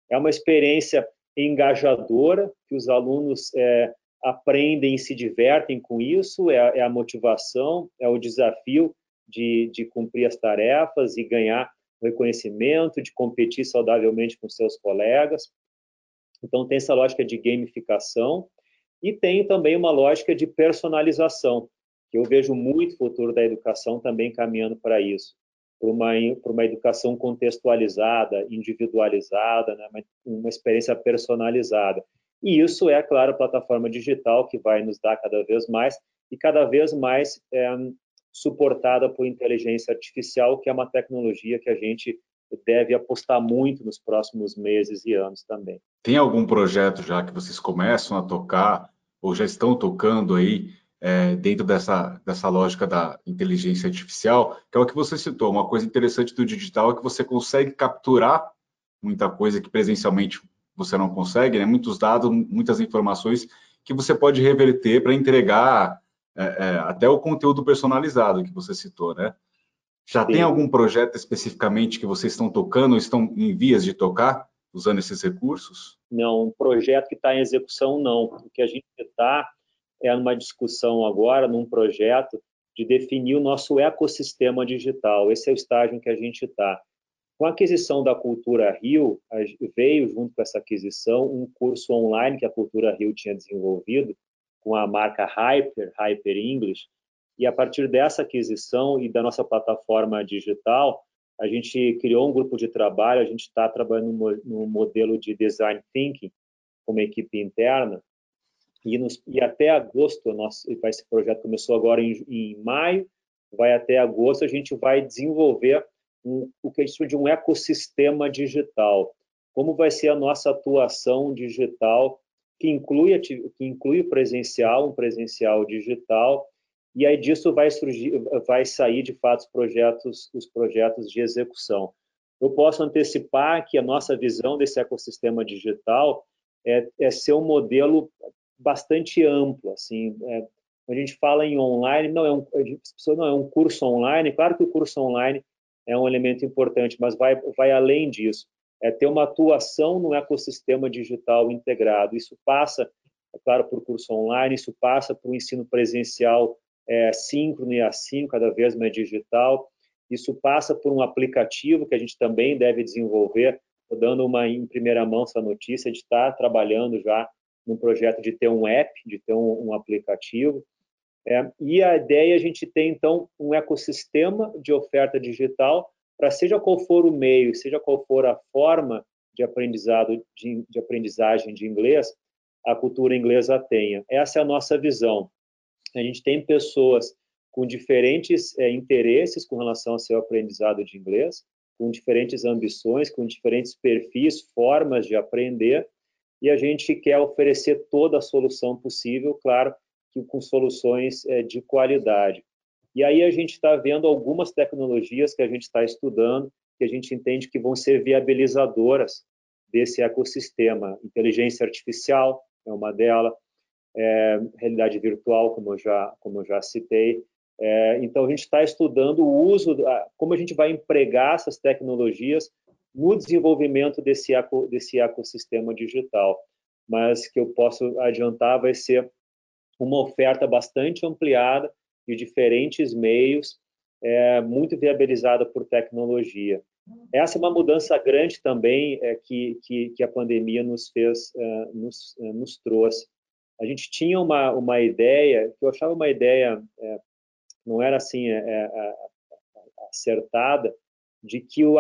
É uma experiência engajadora, que os alunos é, aprendem e se divertem com isso, é, é, a motivação, é o desafio de, de cumprir as tarefas e ganhar reconhecimento, de competir saudavelmente com seus colegas. Então, tem essa lógica de gamificação e tem também uma lógica de personalização, que eu vejo muito futuro da educação também caminhando para isso, para uma, para uma educação contextualizada, individualizada, né? uma, uma experiência personalizada. E isso é, claro, a plataforma digital que vai nos dar cada vez mais e cada vez mais é, suportada por inteligência artificial, que é uma tecnologia que a gente deve apostar muito nos próximos meses e anos também.
Tem algum projeto já que vocês começam a tocar ou já estão tocando aí é, dentro dessa, dessa lógica da inteligência artificial, que é o que você citou. Uma coisa interessante do digital é que você consegue capturar muita coisa que presencialmente você não consegue, né? muitos dados, muitas informações que você pode reverter para entregar é, é, até o conteúdo personalizado que você citou, né? Já Sim. tem algum projeto especificamente que vocês estão tocando ou estão em vias de tocar usando esses recursos?
Não, um projeto que está em execução, não. O que a gente está é numa discussão agora, num projeto de definir o nosso ecossistema digital. Esse é o estágio em que a gente está. Com a aquisição da Cultura Rio, veio junto com essa aquisição um curso online que a Cultura Rio tinha desenvolvido com a marca Hyper, Hyper English, e a partir dessa aquisição e da nossa plataforma digital, a gente criou um grupo de trabalho, a gente está trabalhando no, modelo de design thinking como equipe interna, e, nos, e até agosto, nosso, esse projeto começou agora em, em, maio, vai até agosto, a gente vai desenvolver um, o que a gente chama de um ecossistema digital. Como vai ser a nossa atuação digital, que inclui, que inclui presencial, um presencial digital, e aí disso vai surgir, vai sair de fato os projetos, os projetos de execução. Eu posso antecipar que a nossa visão desse ecossistema digital é, é ser um modelo bastante amplo, assim, é, a gente fala em online, não é um, não é um curso online, claro que o curso online é um elemento importante, mas vai, vai além disso, é ter uma atuação no ecossistema digital integrado, isso passa, é claro, por curso online, isso passa por ensino presencial é, síncrono e assíncrono, cada vez mais digital. Isso passa por um aplicativo que a gente também deve desenvolver. Estou dando uma em primeira mão essa notícia de estar trabalhando já num projeto de ter um app, de ter um, um aplicativo. É, e a ideia é a gente ter, então, um ecossistema de oferta digital para seja qual for o meio, seja qual for a forma de aprendizado, de, de aprendizagem de inglês, a cultura inglesa tenha. Essa é a nossa visão. A gente tem pessoas com diferentes é, interesses com relação ao seu aprendizado de inglês, com diferentes ambições, com diferentes perfis, formas de aprender, e a gente quer oferecer toda a solução possível, claro, que com soluções é, de qualidade. E aí a gente está vendo algumas tecnologias que a gente está estudando, que a gente entende que vão ser viabilizadoras desse ecossistema. Inteligência artificial é uma delas, é, realidade virtual, como eu já, como eu já citei. É, então, a gente está estudando o uso, como a gente vai empregar essas tecnologias no desenvolvimento desse, eco, desse ecossistema digital. Mas que eu posso adiantar vai ser uma oferta bastante ampliada de diferentes meios, é, muito viabilizada por tecnologia. Essa é uma mudança grande também é, que, que, que, a pandemia nos fez, é, nos, é, nos trouxe a gente tinha uma, uma ideia, que eu achava uma ideia, é, não era assim é, é, acertada, de que, o,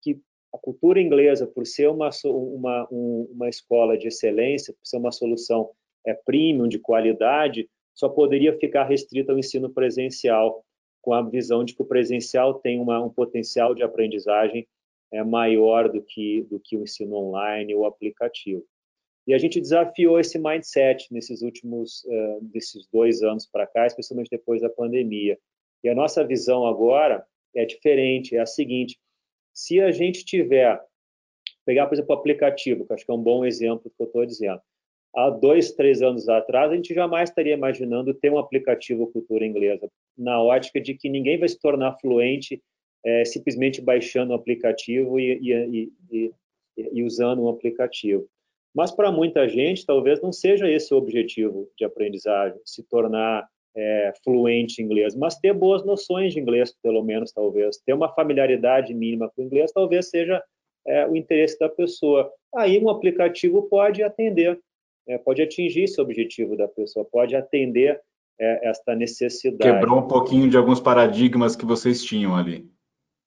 que a cultura inglesa, por ser uma, uma, uma escola de excelência, por ser uma solução é, premium, de qualidade, só poderia ficar restrita ao ensino presencial, com a visão de que o presencial tem uma, um potencial de aprendizagem é, maior do que, do que o ensino online ou aplicativo. E a gente desafiou esse mindset nesses últimos uh, desses dois anos para cá, especialmente depois da pandemia. E a nossa visão agora é diferente, é a seguinte: se a gente tiver, pegar, por exemplo, o aplicativo, que acho que é um bom exemplo do que eu estou dizendo, há dois, três anos atrás, a gente jamais estaria imaginando ter um aplicativo cultura inglesa, na ótica de que ninguém vai se tornar fluente é, simplesmente baixando o aplicativo e, e, e, e usando um aplicativo. Mas para muita gente, talvez não seja esse o objetivo de aprendizagem, se tornar é, fluente em inglês, mas ter boas noções de inglês, pelo menos, talvez. Ter uma familiaridade mínima com o inglês, talvez seja é, o interesse da pessoa. Aí um aplicativo pode atender, é, pode atingir esse objetivo da pessoa, pode atender é, esta necessidade.
Quebrou um pouquinho de alguns paradigmas que vocês tinham ali.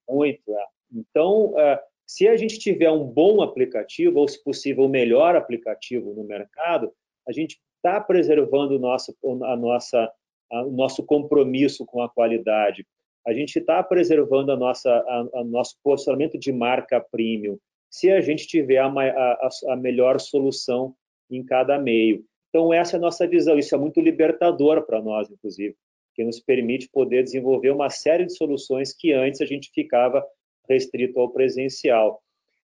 Muito, é. Então, é, se a gente tiver um bom aplicativo, ou se possível, o melhor aplicativo no mercado, a gente está preservando o nosso, a nossa o nosso compromisso com a qualidade. A gente está preservando a nossa, a, a, nosso posicionamento de marca premium, se a gente tiver a, a, a melhor solução em cada meio. Então, essa é a nossa visão. Isso é muito libertador para nós, inclusive, que nos permite poder desenvolver uma série de soluções que antes a gente ficava restrito ao presencial.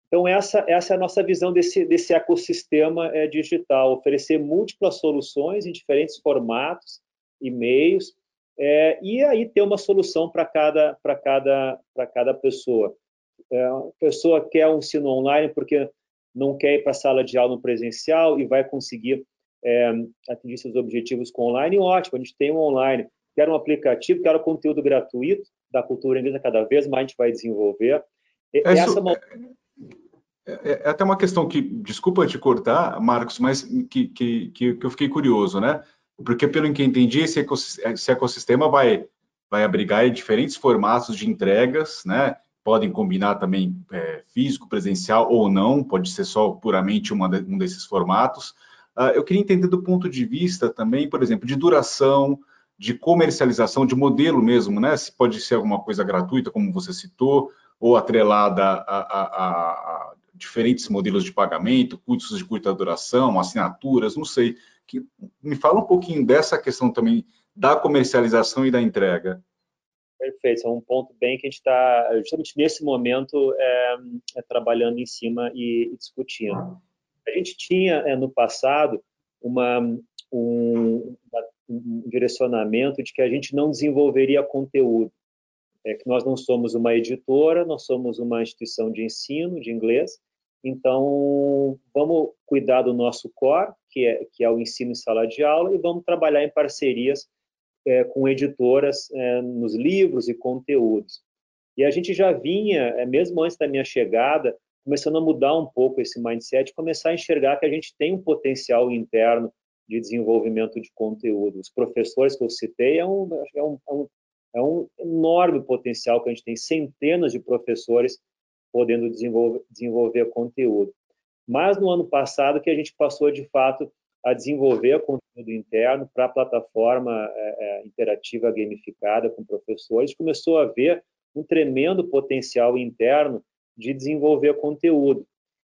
Então, essa, essa é a nossa visão desse, desse ecossistema é, digital, oferecer múltiplas soluções em diferentes formatos, e-mails, é, e aí ter uma solução para cada, cada, cada pessoa. É, a pessoa quer um ensino online porque não quer ir para a sala de aula no presencial e vai conseguir é, atingir seus objetivos com online, ótimo, a gente tem um online. Quer um aplicativo, quer um conteúdo gratuito da cultura inglesa cada vez mais a gente vai desenvolver.
Essa é, uma... É, é, é, até uma questão que, desculpa te cortar, Marcos, mas que, que, que, eu fiquei curioso, né? Porque, pelo que entendi, esse ecossistema, esse ecossistema vai, vai abrigar diferentes formatos de entregas, né? Podem combinar também é, físico, presencial ou não, pode ser só puramente uma de, um desses formatos. Uh, eu queria entender do ponto de vista também, por exemplo, de duração, de comercialização, de modelo mesmo, né? Se pode ser alguma coisa gratuita, como você citou, ou atrelada a, a, a diferentes modelos de pagamento, custos de curta duração, assinaturas, não sei que me fala um pouquinho dessa questão também da comercialização e da entrega.
Perfeito, é um ponto bem que a gente está, justamente nesse momento, é, é, trabalhando em cima e, e, discutindo. A gente tinha, é, no passado, uma, um, um, direcionamento de que a gente não desenvolveria conteúdo, é que nós não somos uma editora, nós somos uma instituição de ensino de inglês, então, vamos cuidar do nosso core, que é, que é o ensino em sala de aula, e vamos trabalhar em parcerias é, com editoras é, nos livros e conteúdos. E a gente já vinha, é, mesmo antes da minha chegada, começando a mudar um pouco esse mindset, começar a enxergar que a gente tem um potencial interno de desenvolvimento de conteúdo. Os professores que eu citei é um, é um, é um, é um enorme potencial que a gente tem, centenas de professores podendo desenvolver, desenvolver conteúdo. Mas no ano passado que a gente passou de fato a desenvolver conteúdo interno para a plataforma é, é, interativa gamificada com professores, começou a ver um tremendo potencial interno de desenvolver conteúdo.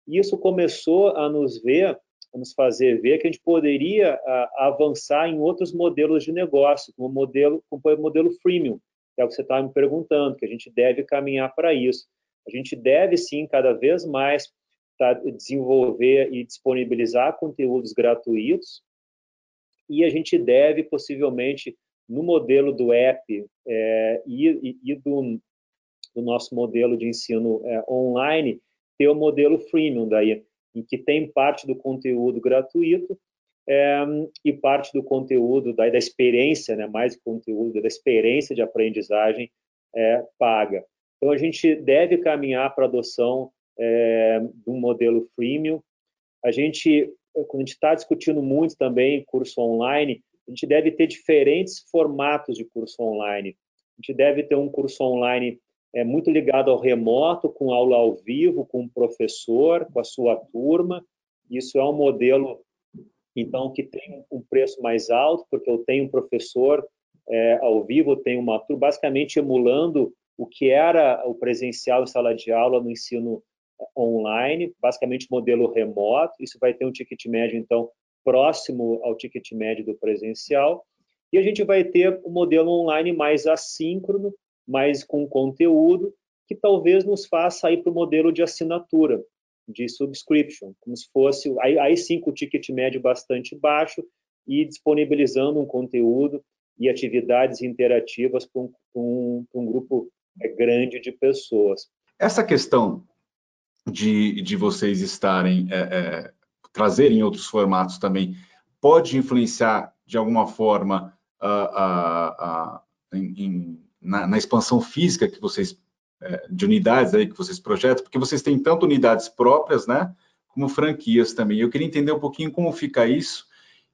E isso começou a nos ver, nos fazer ver que a gente poderia a, avançar em outros modelos de negócio, como o modelo, como o modelo freemium, que é o que você estava me perguntando, que a gente deve caminhar para isso. A gente deve sim cada vez mais tá, desenvolver e disponibilizar conteúdos gratuitos e a gente deve possivelmente no modelo do app é, e, e do, do, nosso modelo de ensino é, online ter o modelo freemium daí em que tem parte do conteúdo gratuito é, e parte do conteúdo daí da experiência, né, mais conteúdo da experiência de aprendizagem é, paga. Então, a gente deve caminhar para a adoção é, de um modelo freemium. A gente, a gente está discutindo muito também curso online, a gente deve ter diferentes formatos de curso online. A gente deve ter um curso online é muito ligado ao remoto, com aula ao vivo, com o professor, com a sua turma. Isso é um modelo, então, que tem um preço mais alto, porque eu tenho um professor é, ao vivo, eu tenho uma turma, basicamente emulando o que era o presencial em sala de aula no ensino online, basicamente modelo remoto. Isso vai ter um ticket médio, então, próximo ao ticket médio do presencial. E a gente vai ter um modelo online mais assíncrono, mais com conteúdo, que talvez nos faça ir para o modelo de assinatura, de subscription, como se fosse, aí, aí sim com o ticket médio bastante baixo e disponibilizando um conteúdo e atividades interativas para um, um, um grupo é, grande de pessoas.
Essa questão de, de vocês estarem, é, é, trazerem outros formatos também, pode influenciar de alguma forma em, em, na, na, expansão física que vocês, é, de unidades aí que vocês projetam, porque vocês têm tanto unidades próprias, né, como franquias também. Eu queria entender um pouquinho como fica isso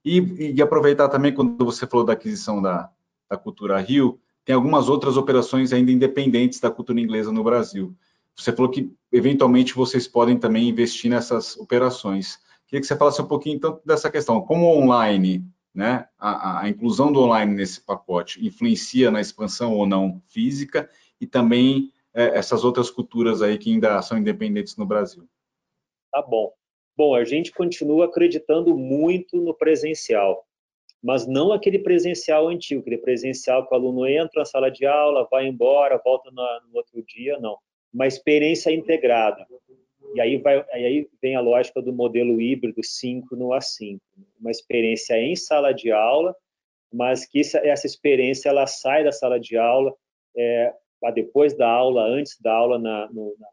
e, e aproveitar também quando você falou da aquisição da, da Cultura Rio, tem algumas outras operações ainda independentes da cultura inglesa no Brasil. Você falou que, eventualmente, vocês podem também investir nessas operações. Queria que você falasse um pouquinho, então, dessa questão. Como online né, a, a, inclusão do online nesse pacote influencia na expansão ou não física e também é, essas outras culturas aí que ainda são independentes no Brasil.
Tá bom. Bom, a gente continua acreditando muito no presencial, mas não aquele presencial antigo, aquele presencial que o aluno entra na sala de aula, vai embora, volta no, no outro dia, não. Uma experiência integrada. E aí, vai, aí vem a lógica do modelo híbrido síncrono assíncrono. Uma experiência em sala de aula, mas que essa, essa experiência ela sai da sala de aula é, depois da aula, antes da aula, na, no, na,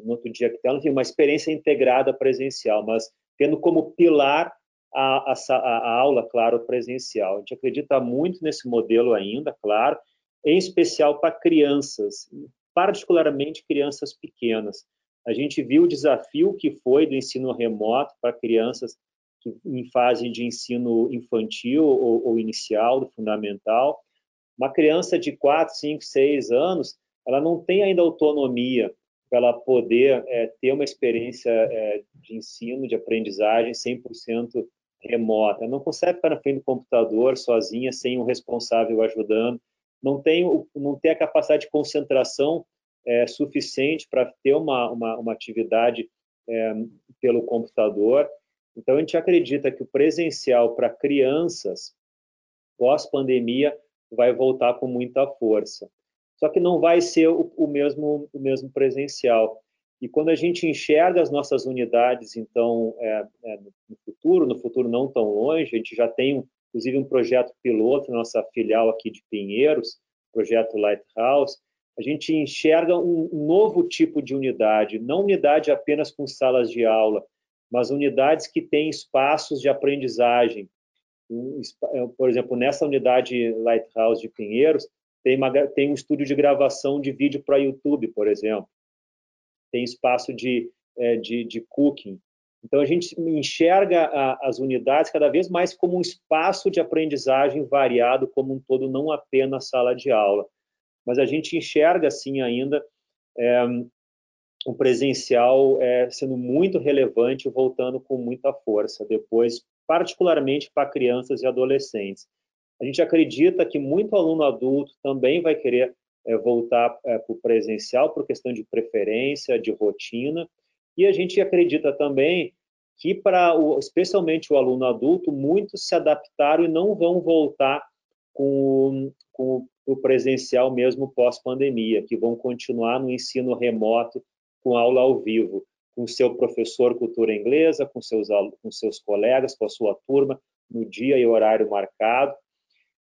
no outro dia que tem, enfim, uma experiência integrada presencial, mas tendo como pilar a, a, a, aula, claro, presencial. A gente acredita muito nesse modelo ainda, claro, em especial para crianças, particularmente crianças pequenas. A gente viu o desafio que foi do ensino remoto para crianças em fase de ensino infantil ou, ou inicial, do fundamental. Uma criança de 4, 5, 6 anos, ela não tem ainda autonomia para ela poder é, ter uma experiência é, de ensino, de aprendizagem 100% remota. Ela não consegue ficar na frente do computador sozinha, sem um responsável ajudando. Não tem, não tem a capacidade de concentração é, suficiente para ter uma, uma, uma atividade é, pelo computador. Então, a gente acredita que o presencial para crianças, pós-pandemia, vai voltar com muita força. Só que não vai ser o, o, mesmo, o mesmo presencial. E quando a gente enxerga as nossas unidades, então, é, é, no futuro, no futuro não tão longe, a gente já tem, inclusive, um projeto piloto na nossa filial aqui de Pinheiros, projeto Lighthouse, a gente enxerga um novo tipo de unidade, não unidade apenas com salas de aula, mas unidades que têm espaços de aprendizagem. É, por exemplo, nessa unidade Lighthouse de Pinheiros, tem, uma, tem um estúdio de gravação de vídeo para YouTube, por exemplo. Tem espaço de, é, de, de cooking. Então, a gente enxerga as unidades cada vez mais como um espaço de aprendizagem variado como um todo, não apenas sala de aula mas a gente enxerga assim ainda é, o presencial é, sendo muito relevante, voltando com muita força depois, particularmente para crianças e adolescentes. A gente acredita que muito aluno adulto também vai querer é, voltar é, para o presencial por questão de preferência, de rotina, e a gente acredita também que para especialmente o aluno adulto, muitos se adaptaram e não vão voltar com, com o presencial mesmo pós-pandemia, que vão continuar no ensino remoto com aula ao vivo, com seu professor cultura inglesa, com seus, com seus colegas, com a sua turma, no dia e horário marcado.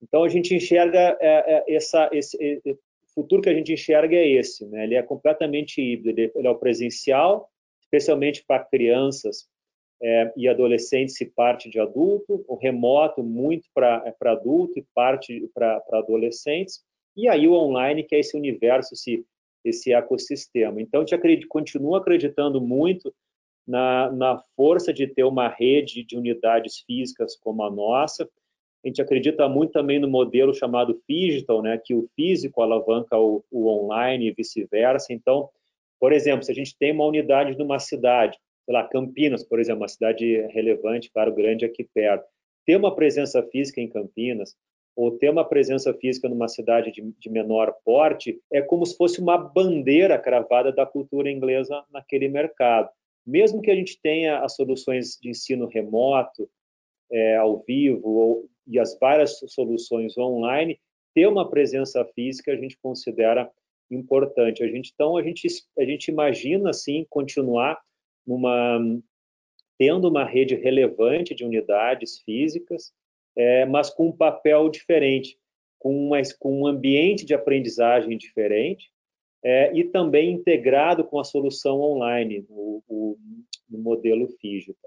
Então, a gente enxerga é, é, essa, esse, o futuro que a gente enxerga é esse, né? ele é completamente híbrido, ele é o presencial, especialmente para crianças é, e adolescentes se parte de adulto, o remoto muito para é, adulto e parte para adolescentes, e aí o online, que é esse universo, esse, esse ecossistema. Então, a gente acredita, continua acreditando muito na, na força de ter uma rede de unidades físicas como a nossa, A gente acredita muito também no modelo chamado digital, né, que o físico alavanca o, o online e vice-versa. Então, por exemplo, se a gente tem uma unidade numa cidade, sei lá, Campinas, por exemplo, uma cidade relevante, claro, grande aqui perto, ter uma presença física em Campinas ou ter uma presença física numa cidade de, de, menor porte é como se fosse uma bandeira cravada da cultura inglesa naquele mercado. Mesmo que a gente tenha as soluções de ensino remoto, é, ao vivo ou, e as várias soluções online, ter uma presença física a gente considera importante. A gente então a gente a gente imagina assim continuar numa tendo uma rede relevante de unidades físicas, é, mas com um papel diferente, com, uma, com um ambiente de aprendizagem diferente é, e também integrado com a solução online, no, no, no modelo Fígica.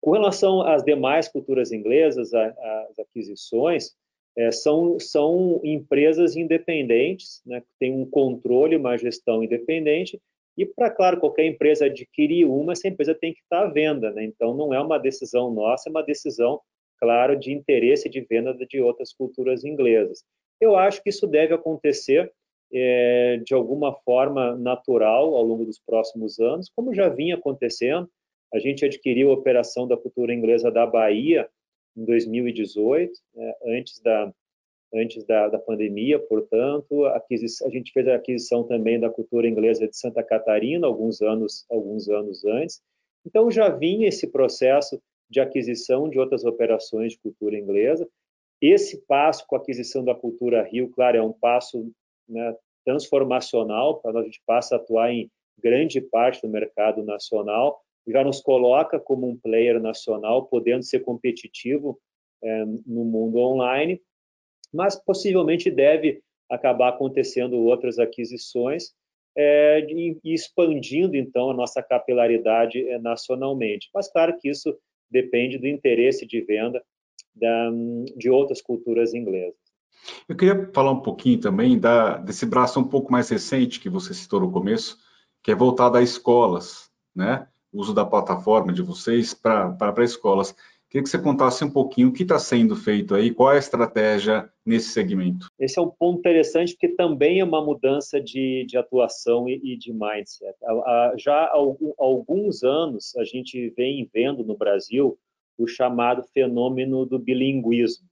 Com relação às demais culturas inglesas, as aquisições, é, são, são empresas independentes, né, que têm um controle, uma gestão independente, e para, claro, qualquer empresa adquirir uma, essa empresa tem que estar à venda, né? então não é uma decisão nossa, é uma decisão, claro, de interesse de venda de outras culturas inglesas. Eu acho que isso deve acontecer é, de alguma forma natural ao longo dos próximos anos, como já vinha acontecendo. A gente adquiriu a operação da cultura inglesa da Bahia em 2018, né, antes da antes da, da pandemia, portanto, a, gente fez a aquisição também da cultura inglesa de Santa Catarina alguns anos alguns anos antes. Então já vinha esse processo de aquisição de outras operações de cultura inglesa. Esse passo com a aquisição da cultura Rio, claro, é um passo né, transformacional para a gente passa a atuar em grande parte do mercado nacional, já nos coloca como um player nacional, podendo ser competitivo é, no mundo online mas possivelmente deve acabar acontecendo outras aquisições é, e, expandindo então a nossa capilaridade é, nacionalmente. Mas claro que isso depende do interesse de venda da, de outras culturas inglesas.
Eu queria falar um pouquinho também da, desse braço um pouco mais recente que você citou no começo, que é voltado a escolas, né? O uso da plataforma de vocês para escolas. Queria que você contasse um pouquinho o que está sendo feito aí, qual é a estratégia nesse segmento.
Esse é um ponto interessante, porque também é uma mudança de, de atuação e, e, de mindset. já há alguns anos, a gente vem vendo no Brasil o chamado fenômeno do bilinguismo.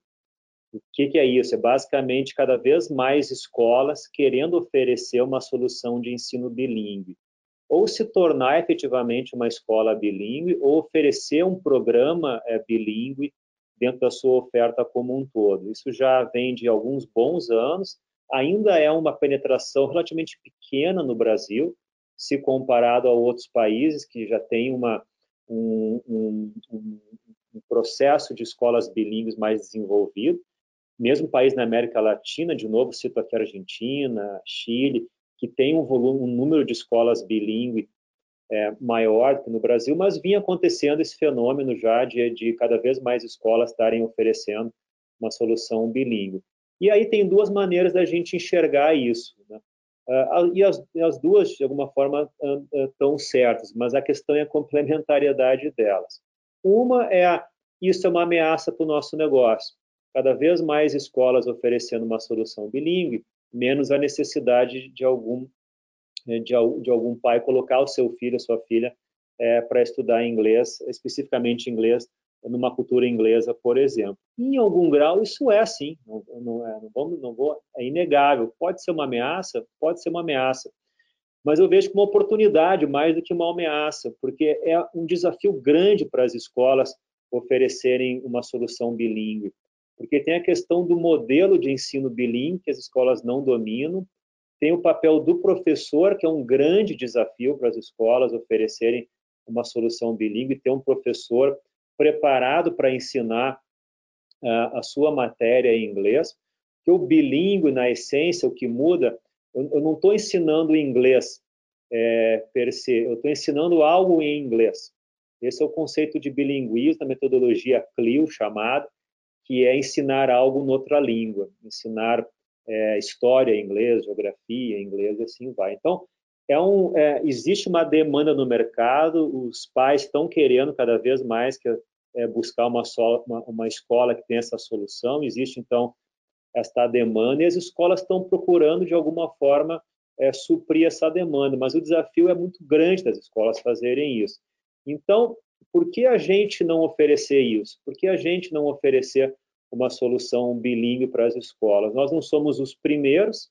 O que, que é isso? É basicamente cada vez mais escolas querendo oferecer uma solução de ensino bilíngue ou se tornar efetivamente uma escola bilíngue ou oferecer um programa é, bilíngue dentro da sua oferta como um todo. Isso já vem de alguns bons anos, ainda é uma penetração relativamente pequena no Brasil, se comparado a outros países que já têm uma, um, um, um, um processo de escolas bilíngues mais desenvolvido. Mesmo país na América Latina, de novo, cito aqui Argentina, Chile, que tem um volume, um número de escolas bilíngue é, maior que no Brasil, mas vinha acontecendo esse fenômeno já de, de cada vez mais escolas estarem oferecendo uma solução bilíngue. E aí tem duas maneiras da gente enxergar isso. Né? Uh, e as, as, duas, de alguma forma, estão certas, mas a questão é a complementariedade delas. Uma é a, isso é uma ameaça para o nosso negócio. Cada vez mais escolas oferecendo uma solução bilíngue, menos a necessidade de algum né, de, algum pai colocar o seu filho, a sua filha, é, para estudar inglês, especificamente inglês, numa cultura inglesa, por exemplo. Em algum grau, isso é assim, não, não, é, não, vamos, não vou, é inegável. Pode ser uma ameaça, pode ser uma ameaça, mas eu vejo como uma oportunidade mais do que uma ameaça, porque é um desafio grande para as escolas oferecerem uma solução bilíngue porque tem a questão do modelo de ensino bilíngue que as escolas não dominam, tem o papel do professor, que é um grande desafio para as escolas oferecerem uma solução bilíngue, ter um professor preparado para ensinar uh, a sua matéria em inglês, que o bilíngue, na essência, o que muda, eu, eu não estou ensinando inglês é, per se, eu estou ensinando algo em inglês. Esse é o conceito de bilinguismo, a metodologia CLIO chamada, que é ensinar algo noutra língua, ensinar é, história em inglês, geografia em inglês, assim vai. Então, é um, é, existe uma demanda no mercado, os pais estão querendo cada vez mais que, é, buscar uma, uma, uma escola que tem essa solução. Existe, então, esta demanda e as escolas estão procurando, de alguma forma, é, suprir essa demanda, mas o desafio é muito grande das escolas fazerem isso. Então, por que a gente não oferecer isso? Por que a gente não oferecer uma solução bilíngue para as escolas? Nós não somos os primeiros,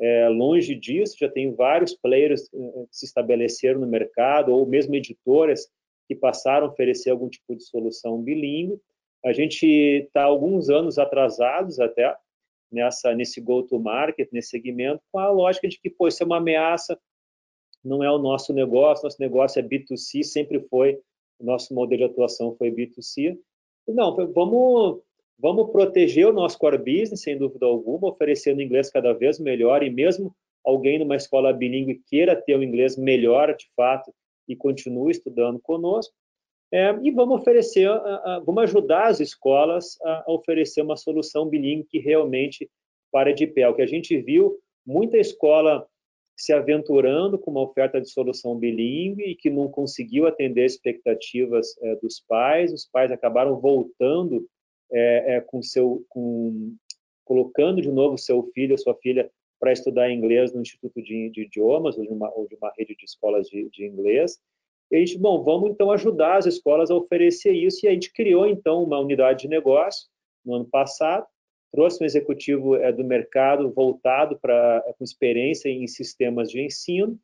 é, longe disso, já tem vários players eh, que se estabeleceram no mercado, ou mesmo editoras que passaram a oferecer algum tipo de solução bilíngue. A gente está alguns anos atrasados até nessa nesse go-to-market, nesse segmento, com a lógica de que, pô, isso é uma ameaça, não é o nosso negócio, nosso negócio é B2C, sempre foi, o nosso modelo de atuação foi B2C. Não, vamos, vamos proteger o nosso core business, sem dúvida alguma, oferecendo inglês cada vez melhor, e mesmo alguém numa escola bilíngue queira ter um inglês melhor, de fato, e continue estudando conosco, é, e vamos oferecer, vamos ajudar as escolas a, oferecer uma solução bilíngue que realmente pare de pé. O que a gente viu, muita escola se aventurando com uma oferta de solução bilíngue e que não conseguiu atender expectativas é, dos pais. Os pais acabaram voltando é, é, com seu, com, colocando de novo seu filho sua filha para estudar inglês no Instituto de, de Idiomas ou de, uma, ou de uma rede de escolas de, de inglês. E a gente, bom, vamos então ajudar as escolas a oferecer isso. E a gente criou então uma unidade de negócio no ano passado, trouxe um executivo é, do mercado voltado para com experiência em sistemas de ensino.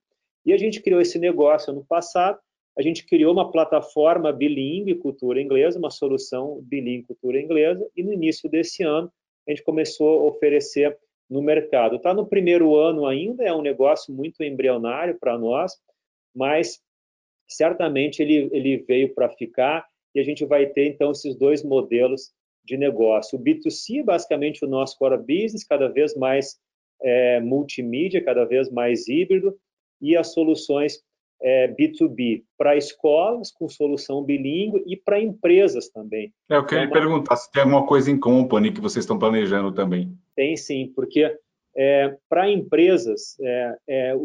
E a gente criou esse negócio ano passado. A gente criou uma plataforma bilíngue cultura inglesa, uma solução bilíngue cultura inglesa. E no início desse ano a gente começou a oferecer no mercado. Está no primeiro ano ainda, é um negócio muito embrionário para nós, mas certamente ele, ele veio para ficar e a gente vai ter, então, esses dois modelos de negócio. O B2C é basicamente o nosso core business, cada vez mais é, multimídia, cada vez mais híbrido, e as soluções é, B2B para escolas com solução bilíngue e para empresas também.
É, eu queria é uma... perguntar se tem alguma coisa em company que vocês estão planejando também.
Tem sim, porque é, para empresas, é, é,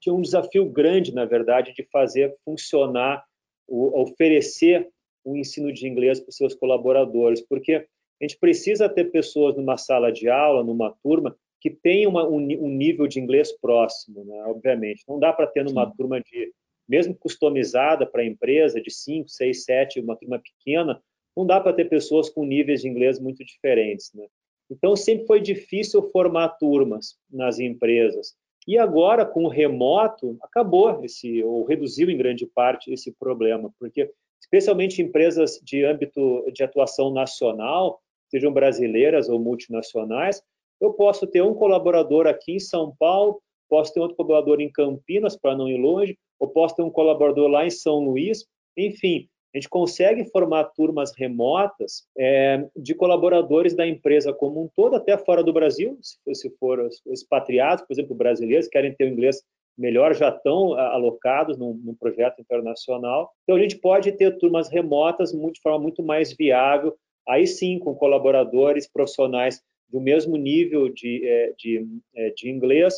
tinha um desafio grande, na verdade, de fazer funcionar, o, oferecer o ensino de inglês para os seus colaboradores, porque a gente precisa ter pessoas numa sala de aula, numa turma, que tenham um, um, nível de inglês próximo, né? obviamente. Não dá para ter numa Sim. turma de, mesmo customizada para a empresa, de 5, 6, 7, uma turma pequena, não dá para ter pessoas com níveis de inglês muito diferentes. Né? Então, sempre foi difícil formar turmas nas empresas. E agora, com o remoto, acabou esse, ou reduziu em grande parte esse problema, porque, especialmente empresas de âmbito de atuação nacional, sejam brasileiras ou multinacionais, eu posso ter um colaborador aqui em São Paulo, posso ter outro colaborador em Campinas, para não ir longe, ou posso ter um colaborador lá em São Luís, enfim, a gente consegue formar turmas remotas é, de colaboradores da empresa como um todo, até fora do Brasil, se, se for expatriados, por exemplo, brasileiros, querem ter o inglês melhor, já estão alocados num, num, projeto internacional. Então, a gente pode ter turmas remotas muito, de forma muito mais viável, aí sim, com colaboradores profissionais do mesmo nível de, é, de, é, de inglês,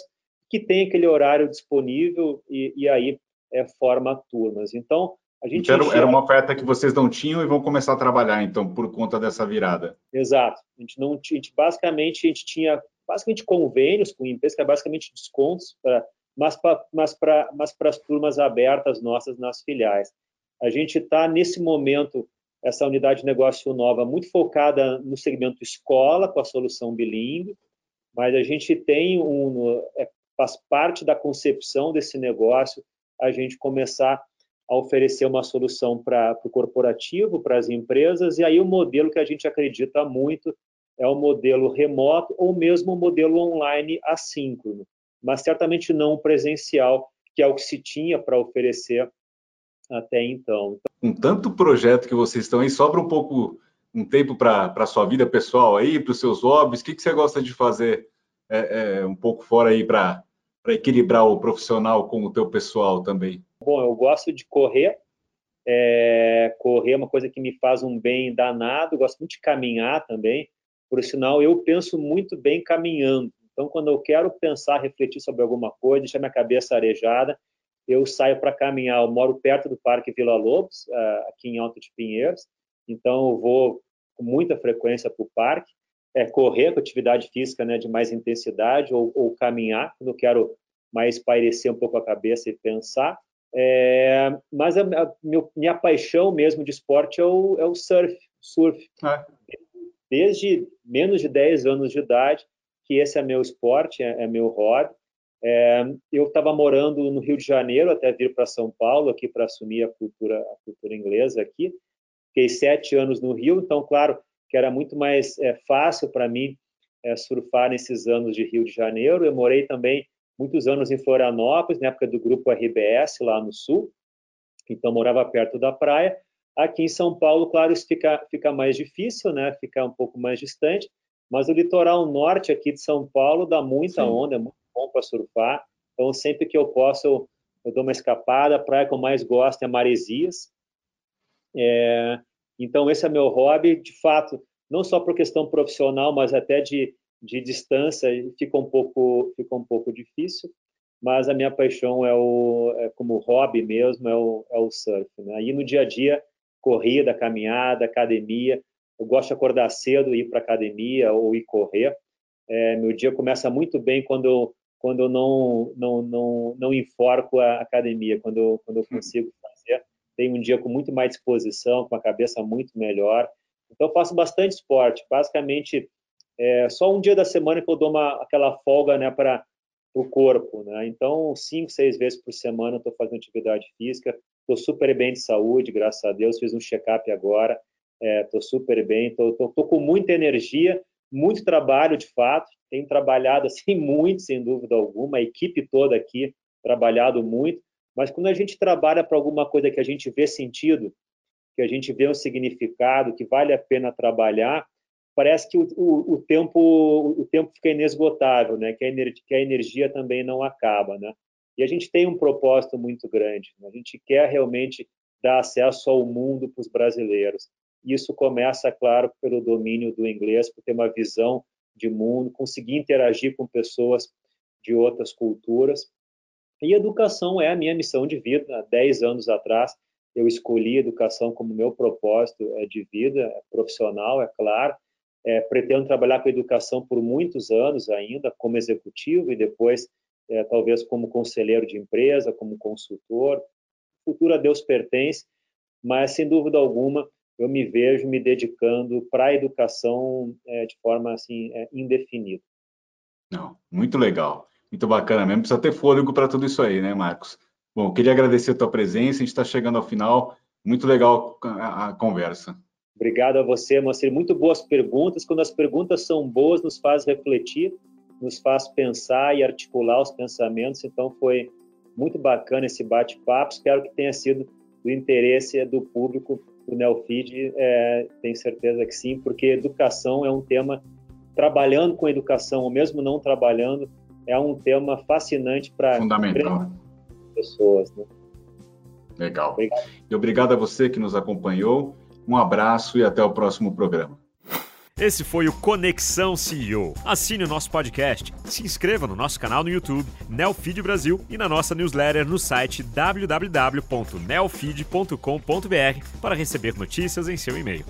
que tem aquele horário disponível e, e aí é, forma turmas. Então,
então, era, era, uma oferta que vocês não tinham e vão começar a trabalhar, então, por conta dessa virada.
Exato. A gente não, a gente, basicamente, a gente tinha basicamente convênios com empresas, que é basicamente descontos, pra, mas para mas mas as turmas abertas nossas nas filiais. A gente está, nesse momento, essa unidade de negócio nova, muito focada no segmento escola, com a solução bilíngue, mas a gente tem um, é, faz parte da concepção desse negócio, a gente começar a oferecer uma solução para o corporativo, para as empresas, e aí o modelo que a gente acredita muito é o modelo remoto ou mesmo o modelo online assíncrono, mas certamente não presencial, que é o que se tinha para oferecer até então.
Com tanto projeto que vocês estão aí, sobra um pouco um tempo para a sua vida pessoal aí, para os seus hobbies, o que, que você gosta de fazer é, é, um pouco fora aí para equilibrar o profissional com o teu pessoal também?
Bom, eu gosto de correr. É, correr é uma coisa que me faz um bem danado. gosto muito de caminhar também. Por sinal, eu penso muito bem caminhando. Então, quando eu quero pensar, refletir sobre alguma coisa, deixar minha cabeça arejada, eu saio para caminhar. Eu moro perto do Parque Vila Lobos, aqui em Alto de Pinheiros. então eu vou com muita frequência para o parque, é, correr com atividade física né, de mais intensidade ou, ou caminhar, quando eu quero mais pairecer um pouco a cabeça e pensar. É, mas a, a minha paixão mesmo de esporte é o, é o surf. surf. É. Desde menos de 10 anos de idade, que esse é meu esporte, é, é meu hobby. É, eu estava morando no Rio de Janeiro até vir para São Paulo aqui para assumir a cultura, a cultura inglesa aqui. Fiquei sete anos no Rio, então claro que era muito mais é, fácil para mim é, surfar nesses anos de Rio de Janeiro. Eu morei também muitos anos em Florianópolis, na época do grupo RBS lá no Sul, então morava perto da praia. Aqui em São Paulo, claro, isso fica, fica mais difícil, né? Fica um pouco mais distante, mas o litoral norte aqui de São Paulo dá muita Sim. onda, é muito bom para surfar. Então, sempre que eu posso, eu, eu, dou uma escapada. A praia que eu mais gosto é Maresias. É, então, esse é meu hobby. De fato, não só por questão profissional, mas até de, de distância, fica um pouco, fica um pouco difícil. Mas a minha paixão é, o, é como hobby mesmo, é o, é o surf. Né? E no dia a dia, corrida, caminhada, academia. Eu gosto de acordar cedo, ir para academia ou ir correr. É, meu dia começa muito bem quando eu, quando eu não, não, não, não enforco a academia, quando eu, quando eu hum. consigo fazer. Tenho um dia com muito mais disposição, com a cabeça muito melhor. Então, faço bastante esporte. Basicamente, é só um dia da semana que eu dou uma, aquela folga né, para o corpo. Né? Então, cinco, seis vezes por semana eu estou fazendo atividade física. Estou super bem de saúde, graças a Deus. Fiz um check-up agora. Estou é, super bem. Estou com muita energia, muito trabalho, de fato. Tenho trabalhado *laughs* assim muito, sem dúvida alguma. A equipe toda aqui trabalhado muito. Mas quando a gente trabalha para alguma coisa que a gente vê sentido, que a gente vê um significado, que vale a pena trabalhar, parece que o, o, o tempo o tempo fica inesgotável, né? Que a, energia, que a energia também não acaba, né? E a gente tem um propósito muito grande. Né? A gente quer realmente dar acesso ao mundo para os brasileiros. Isso começa, claro, pelo domínio do inglês, por ter uma visão de mundo, conseguir interagir com pessoas de outras culturas. E educação é a minha missão de vida. Há 10 anos atrás, eu escolhi educação como meu propósito é, de vida é profissional, é claro. É, pretendo trabalhar com educação por muitos anos ainda, como executivo e depois, é, talvez, como conselheiro de empresa, como consultor. O futuro a Deus pertence, mas, sem dúvida alguma, eu me vejo me dedicando para a educação é, de forma assim é, indefinida.
Não, muito legal, muito bacana mesmo. Precisa ter fôlego para tudo isso aí, né, Marcos? Bom, queria agradecer a tua presença, a gente está chegando ao final. Muito legal a, a conversa.
Obrigado a você, Moacir. Muito boas perguntas. Quando as perguntas são boas, nos faz refletir, nos faz pensar e articular os pensamentos. Então, foi muito bacana esse bate-papo. Espero que tenha sido do interesse do público do Neofeed. É, tenho certeza que sim, porque educação é um tema, trabalhando com educação, ou mesmo não trabalhando, é um tema fascinante para...
Fundamental
pessoas. Né?
Legal. Obrigado. E obrigado a você que nos acompanhou. Um abraço e até o próximo programa.
Esse foi o Conexão CEO. Assine o nosso podcast, se inscreva no nosso canal no YouTube, Neofeed Brasil, e na nossa newsletter no site www.neofeed.com.br para receber notícias em seu e-mail.